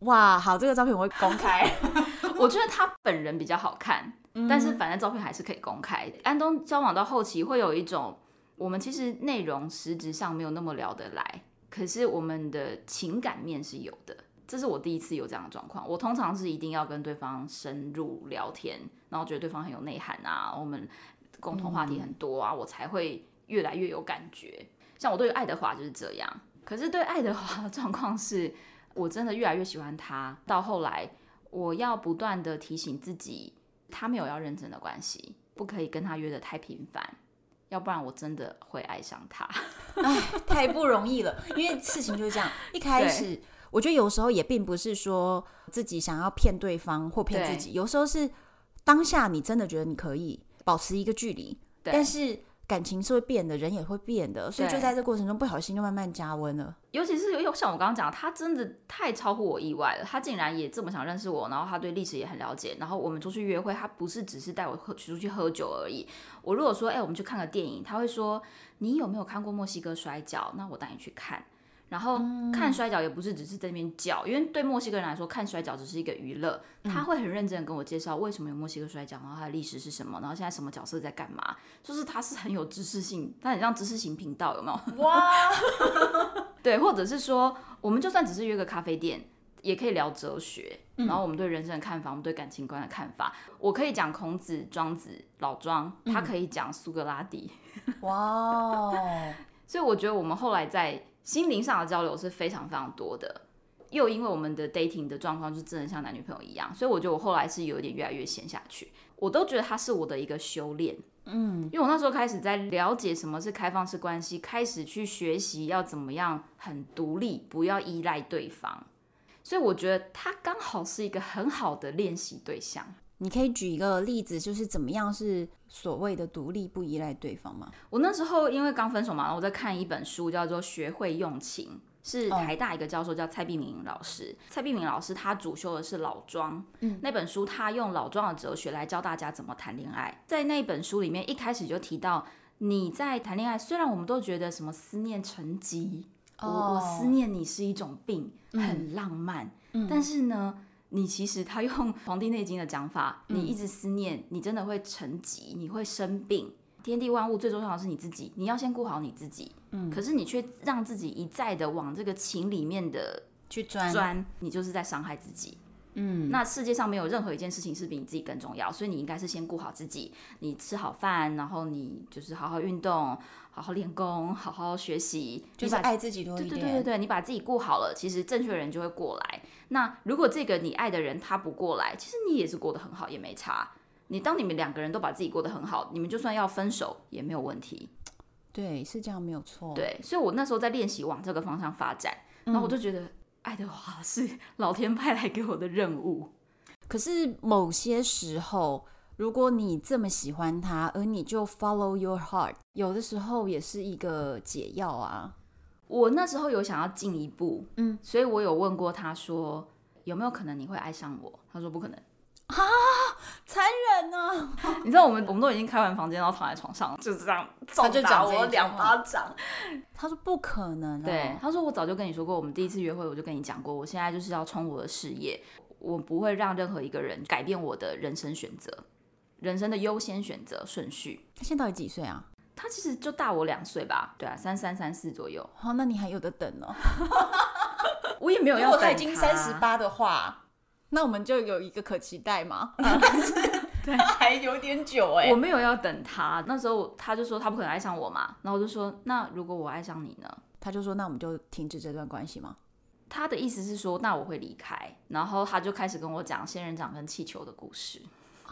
哇，好，这个照片我会公开。我觉得他本人比较好看，但是反正照片还是可以公开。安东交往到后期会有一种，我们其实内容实质上没有那么聊得来，可是我们的情感面是有的。这是我第一次有这样的状况。我通常是一定要跟对方深入聊天，然后觉得对方很有内涵啊，我们共同话题很多啊，我才会越来越有感觉。像我对爱德华就是这样。可是对爱德华的状况是，我真的越来越喜欢他。到后来，我要不断的提醒自己，他没有要认真的关系，不可以跟他约的太频繁，要不然我真的会爱上他。哎，太不容易了，因为事情就是这样，一开始。我觉得有时候也并不是说自己想要骗对方或骗自己，有时候是当下你真的觉得你可以保持一个距离，但是感情是会变的，人也会变的，所以就在这过程中不小心就慢慢加温了。尤其是有像我刚刚讲，他真的太超乎我意外了，他竟然也这么想认识我，然后他对历史也很了解，然后我们出去约会，他不是只是带我喝出去喝酒而已。我如果说，哎、欸，我们去看个电影，他会说，你有没有看过墨西哥摔跤？那我带你去看。然后看摔跤也不是只是在那边叫，因为对墨西哥人来说，看摔跤只是一个娱乐。他会很认真的跟我介绍为什么有墨西哥摔跤，然后它的历史是什么，然后现在什么角色在干嘛，就是他是很有知识性，他很像知识型频道，有没有？哇，对，或者是说，我们就算只是约个咖啡店，也可以聊哲学，然后我们对人生的看法，我们对感情观的看法，我可以讲孔子、庄子、老庄，他可以讲苏格拉底。哇，所以我觉得我们后来在。心灵上的交流是非常非常多的，又因为我们的 dating 的状况就真的像男女朋友一样，所以我觉得我后来是有点越来越陷下去。我都觉得它是我的一个修炼，嗯，因为我那时候开始在了解什么是开放式关系，开始去学习要怎么样很独立，不要依赖对方，所以我觉得他刚好是一个很好的练习对象。你可以举一个例子，就是怎么样是所谓的独立不依赖对方吗？我那时候因为刚分手嘛，我在看一本书，叫做《学会用情》，是台大一个教授叫蔡碧明老师。蔡碧明老师他主修的是老庄，嗯，那本书他用老庄的哲学来教大家怎么谈恋爱。在那本书里面，一开始就提到你在谈恋爱，虽然我们都觉得什么思念成疾，我我思念你是一种病，很浪漫，但是呢。你其实他用《黄帝内经》的讲法，你一直思念，你真的会成疾，你会生病。天地万物最重要的是你自己，你要先顾好你自己。嗯，可是你却让自己一再的往这个情里面的去钻钻，你就是在伤害自己。嗯，那世界上没有任何一件事情是比你自己更重要，所以你应该是先顾好自己。你吃好饭，然后你就是好好运动，好好练功，好好学习，就是爱自己多一点。对对对对，你把自己顾好了，其实正确的人就会过来。那如果这个你爱的人他不过来，其实你也是过得很好，也没差。你当你们两个人都把自己过得很好，你们就算要分手也没有问题。对，是这样，没有错。对，所以我那时候在练习往这个方向发展，然后我就觉得。嗯爱德华是老天派来给我的任务，可是某些时候，如果你这么喜欢他，而你就 follow your heart，有的时候也是一个解药啊。我那时候有想要进一步，嗯，所以我有问过他说，有没有可能你会爱上我？他说不可能。啊，残忍啊！你知道我们我们都已经开完房间，然后躺在床上，就是这样，他就打我两巴掌。他说不可能，对，他说我早就跟你说过，我们第一次约会我就跟你讲过，我现在就是要冲我的事业，我不会让任何一个人改变我的人生选择，人生的优先选择顺序。他现在到底几岁啊？他其实就大我两岁吧，对啊，三三三四左右。好，那你还有的等哦。我也没有要。如果他已经三十八的话。那我们就有一个可期待吗？对，还有点久哎。我没有要等他，那时候他就说他不可能爱上我嘛，然后我就说那如果我爱上你呢？他就说那我们就停止这段关系吗？他的意思是说那我会离开，然后他就开始跟我讲仙人掌跟气球的故事。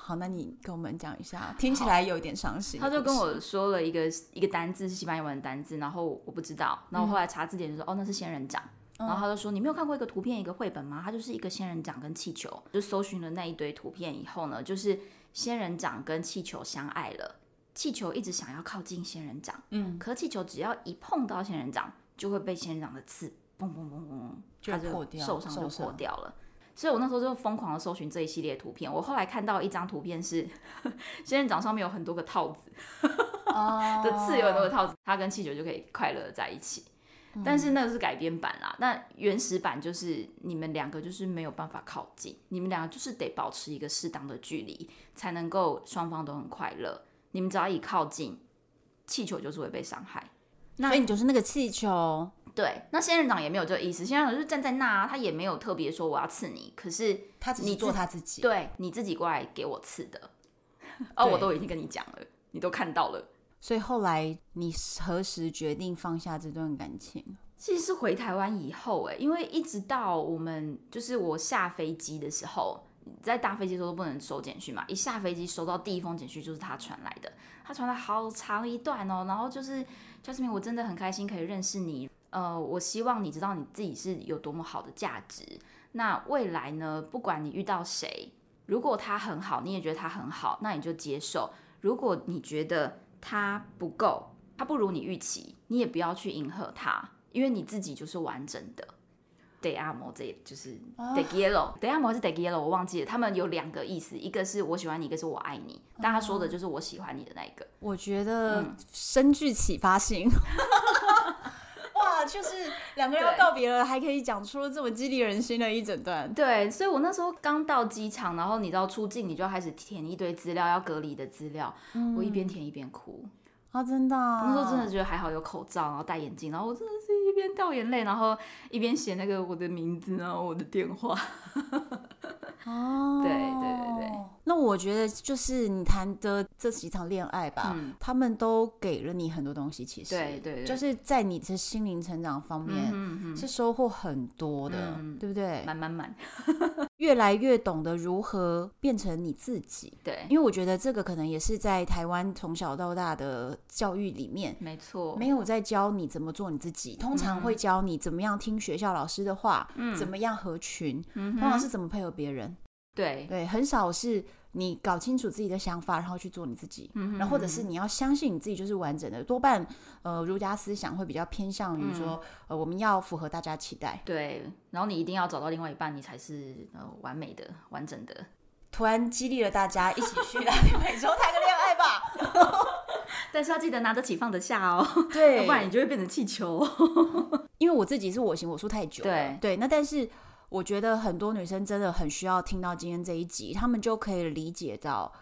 好，那你跟我们讲一下，听起来有一点伤心。他就跟我说了一个一个单字是西班牙文的单字，然后我不知道，然后后来查字典就说、嗯、哦那是仙人掌。然后他就说：“你没有看过一个图片，一个绘本吗？它就是一个仙人掌跟气球。就搜寻了那一堆图片以后呢，就是仙人掌跟气球相爱了。气球一直想要靠近仙人掌，嗯，可气球只要一碰到仙人掌，就会被仙人掌的刺，嘣嘣嘣嘣，就破掉，受伤就破掉了。所以我那时候就疯狂的搜寻这一系列图片。我后来看到一张图片是仙人掌上面有很多个套子，的刺有很多个套子，它跟气球就可以快乐的在一起。”但是那个是改编版啦，那原始版就是你们两个就是没有办法靠近，你们两个就是得保持一个适当的距离，才能够双方都很快乐。你们只要一靠近，气球就是会被伤害。那所以你就是那个气球。对，那仙人掌也没有这个意思，仙人掌就是站在那，啊他也没有特别说我要刺你，可是他只是做他自己，对，你自己过来给我刺的。哦，我都已经跟你讲了，你都看到了。所以后来你何时决定放下这段感情？其实是回台湾以后，哎，因为一直到我们就是我下飞机的时候，在搭飞机的时候都不能收简讯嘛，一下飞机收到第一封简讯就是他传来的，他传了好长一段哦，然后就是 Jasmine，我真的很开心可以认识你，呃，我希望你知道你自己是有多么好的价值，那未来呢，不管你遇到谁，如果他很好，你也觉得他很好，那你就接受；如果你觉得他不够，他不如你预期，你也不要去迎合他，因为你自己就是完整的。De amo，这就是 Te quiero，Te amo 还是 Te quiero，我忘记了。他们有两个意思，一个是我喜欢你，一个是我爱你。但他说的就是我喜欢你的那一个。我觉得深具启发性。哇，就是两个人要告别了，还可以讲出这么激励人心的一整段。对，所以我那时候刚到机场，然后你知道出境，你就要开始填一堆资料，要隔离的资料。嗯、我一边填一边哭啊，真的、啊。那时候真的觉得还好有口罩，然后戴眼镜，然后我真的是一边掉眼泪，然后一边写那个我的名字，然后我的电话。哦，对对对对。那我觉得就是你谈的这几场恋爱吧，嗯、他们都给了你很多东西。其实，对，对对，就是在你的心灵成长方面是收获很多的，嗯、对不对？满满满，越来越懂得如何变成你自己。对，因为我觉得这个可能也是在台湾从小到大的教育里面，没错，没有在教你怎么做你自己，通常会教你怎么样听学校老师的话，嗯、怎么样合群，通常是怎么配合别人。对。对，很少是你搞清楚自己的想法，然后去做你自己，嗯、然后或者是你要相信你自己就是完整的。多半呃，儒家思想会比较偏向于说，嗯、呃，我们要符合大家期待。对，然后你一定要找到另外一半，你才是呃完美的、完整的。突然激励了大家一起去拉丁美洲谈个恋爱吧，但是要记得拿得起放得下哦，对，不然你就会变成气球。因为我自己是我行我素太久了，对对，那但是我觉得很多女生真的很需要听到今天这一集，她们就可以理解到。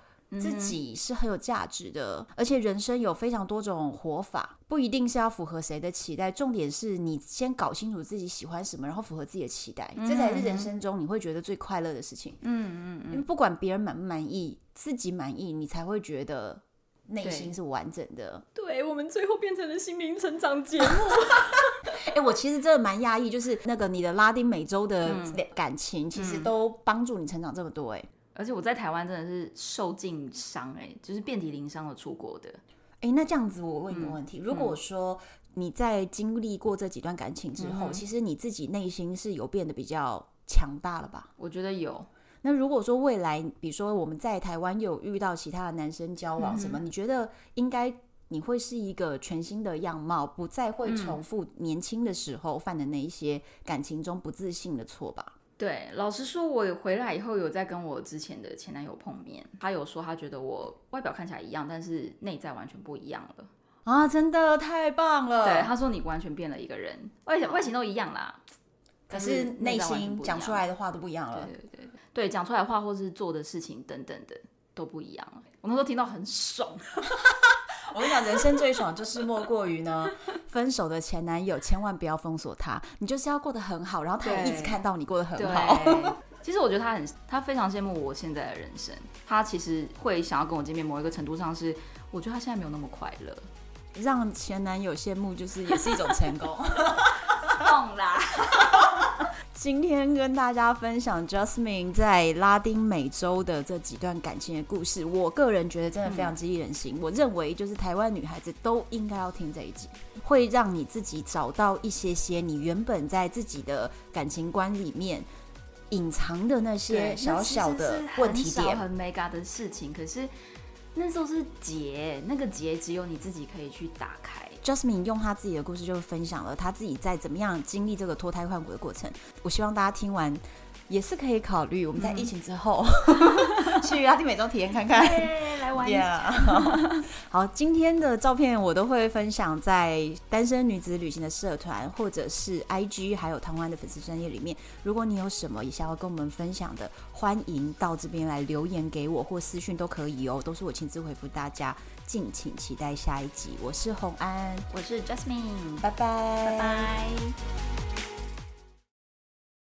自己是很有价值的，嗯、而且人生有非常多种活法，不一定是要符合谁的期待。重点是你先搞清楚自己喜欢什么，然后符合自己的期待，嗯、这才是人生中你会觉得最快乐的事情。嗯嗯嗯，因为不管别人满不满意，自己满意，你才会觉得内心是完整的。对，对我们最后变成了心灵成长节目。哎、欸，我其实真的蛮压抑，就是那个你的拉丁美洲的感情，其实都帮助你成长这么多、欸。哎。而且我在台湾真的是受尽伤哎，就是遍体鳞伤的出国的。哎、欸，那这样子我问一个问题：嗯、如果说你在经历过这几段感情之后，嗯、其实你自己内心是有变得比较强大了吧？我觉得有。那如果说未来，比如说我们在台湾有遇到其他的男生交往什么，嗯、你觉得应该你会是一个全新的样貌，不再会重复年轻的时候犯的那一些感情中不自信的错吧？对，老实说，我回来以后有在跟我之前的前男友碰面，他有说他觉得我外表看起来一样，但是内在完全不一样了啊！真的太棒了。对，他说你完全变了一个人，外外形都一样啦，可是内心讲出来的话都不一样了。对对对对，讲出来的话或是做的事情等等的都不一样了。我那时候听到很爽。我跟你讲，人生最爽就是莫过于呢，分手的前男友千万不要封锁他，你就是要过得很好，然后他也一直看到你过得很好。其实我觉得他很，他非常羡慕我现在的人生，他其实会想要跟我见面，某一个程度上是，我觉得他现在没有那么快乐，让前男友羡慕就是也是一种成功。懂啦。今天跟大家分享 Jasmine 在拉丁美洲的这几段感情的故事，我个人觉得真的非常激励人心。嗯、我认为就是台湾女孩子都应该要听这一集，会让你自己找到一些些你原本在自己的感情观里面隐藏的那些小小的问题点，很 mega 的事情。可是那时候是结，那个结只有你自己可以去打开。Jasmine 用他自己的故事就分享了他自己在怎么样经历这个脱胎换骨的过程。我希望大家听完也是可以考虑，我们在疫情之后、嗯、去拉丁美洲体验看看来玩一下。Yeah. 好，今天的照片我都会分享在单身女子旅行的社团，或者是 IG，还有台湾的粉丝专业里面。如果你有什么也想要跟我们分享的，欢迎到这边来留言给我，或私讯都可以哦，都是我亲自回复大家。敬请期待下一集。我是红安，我是 Jasmine，拜拜，拜拜。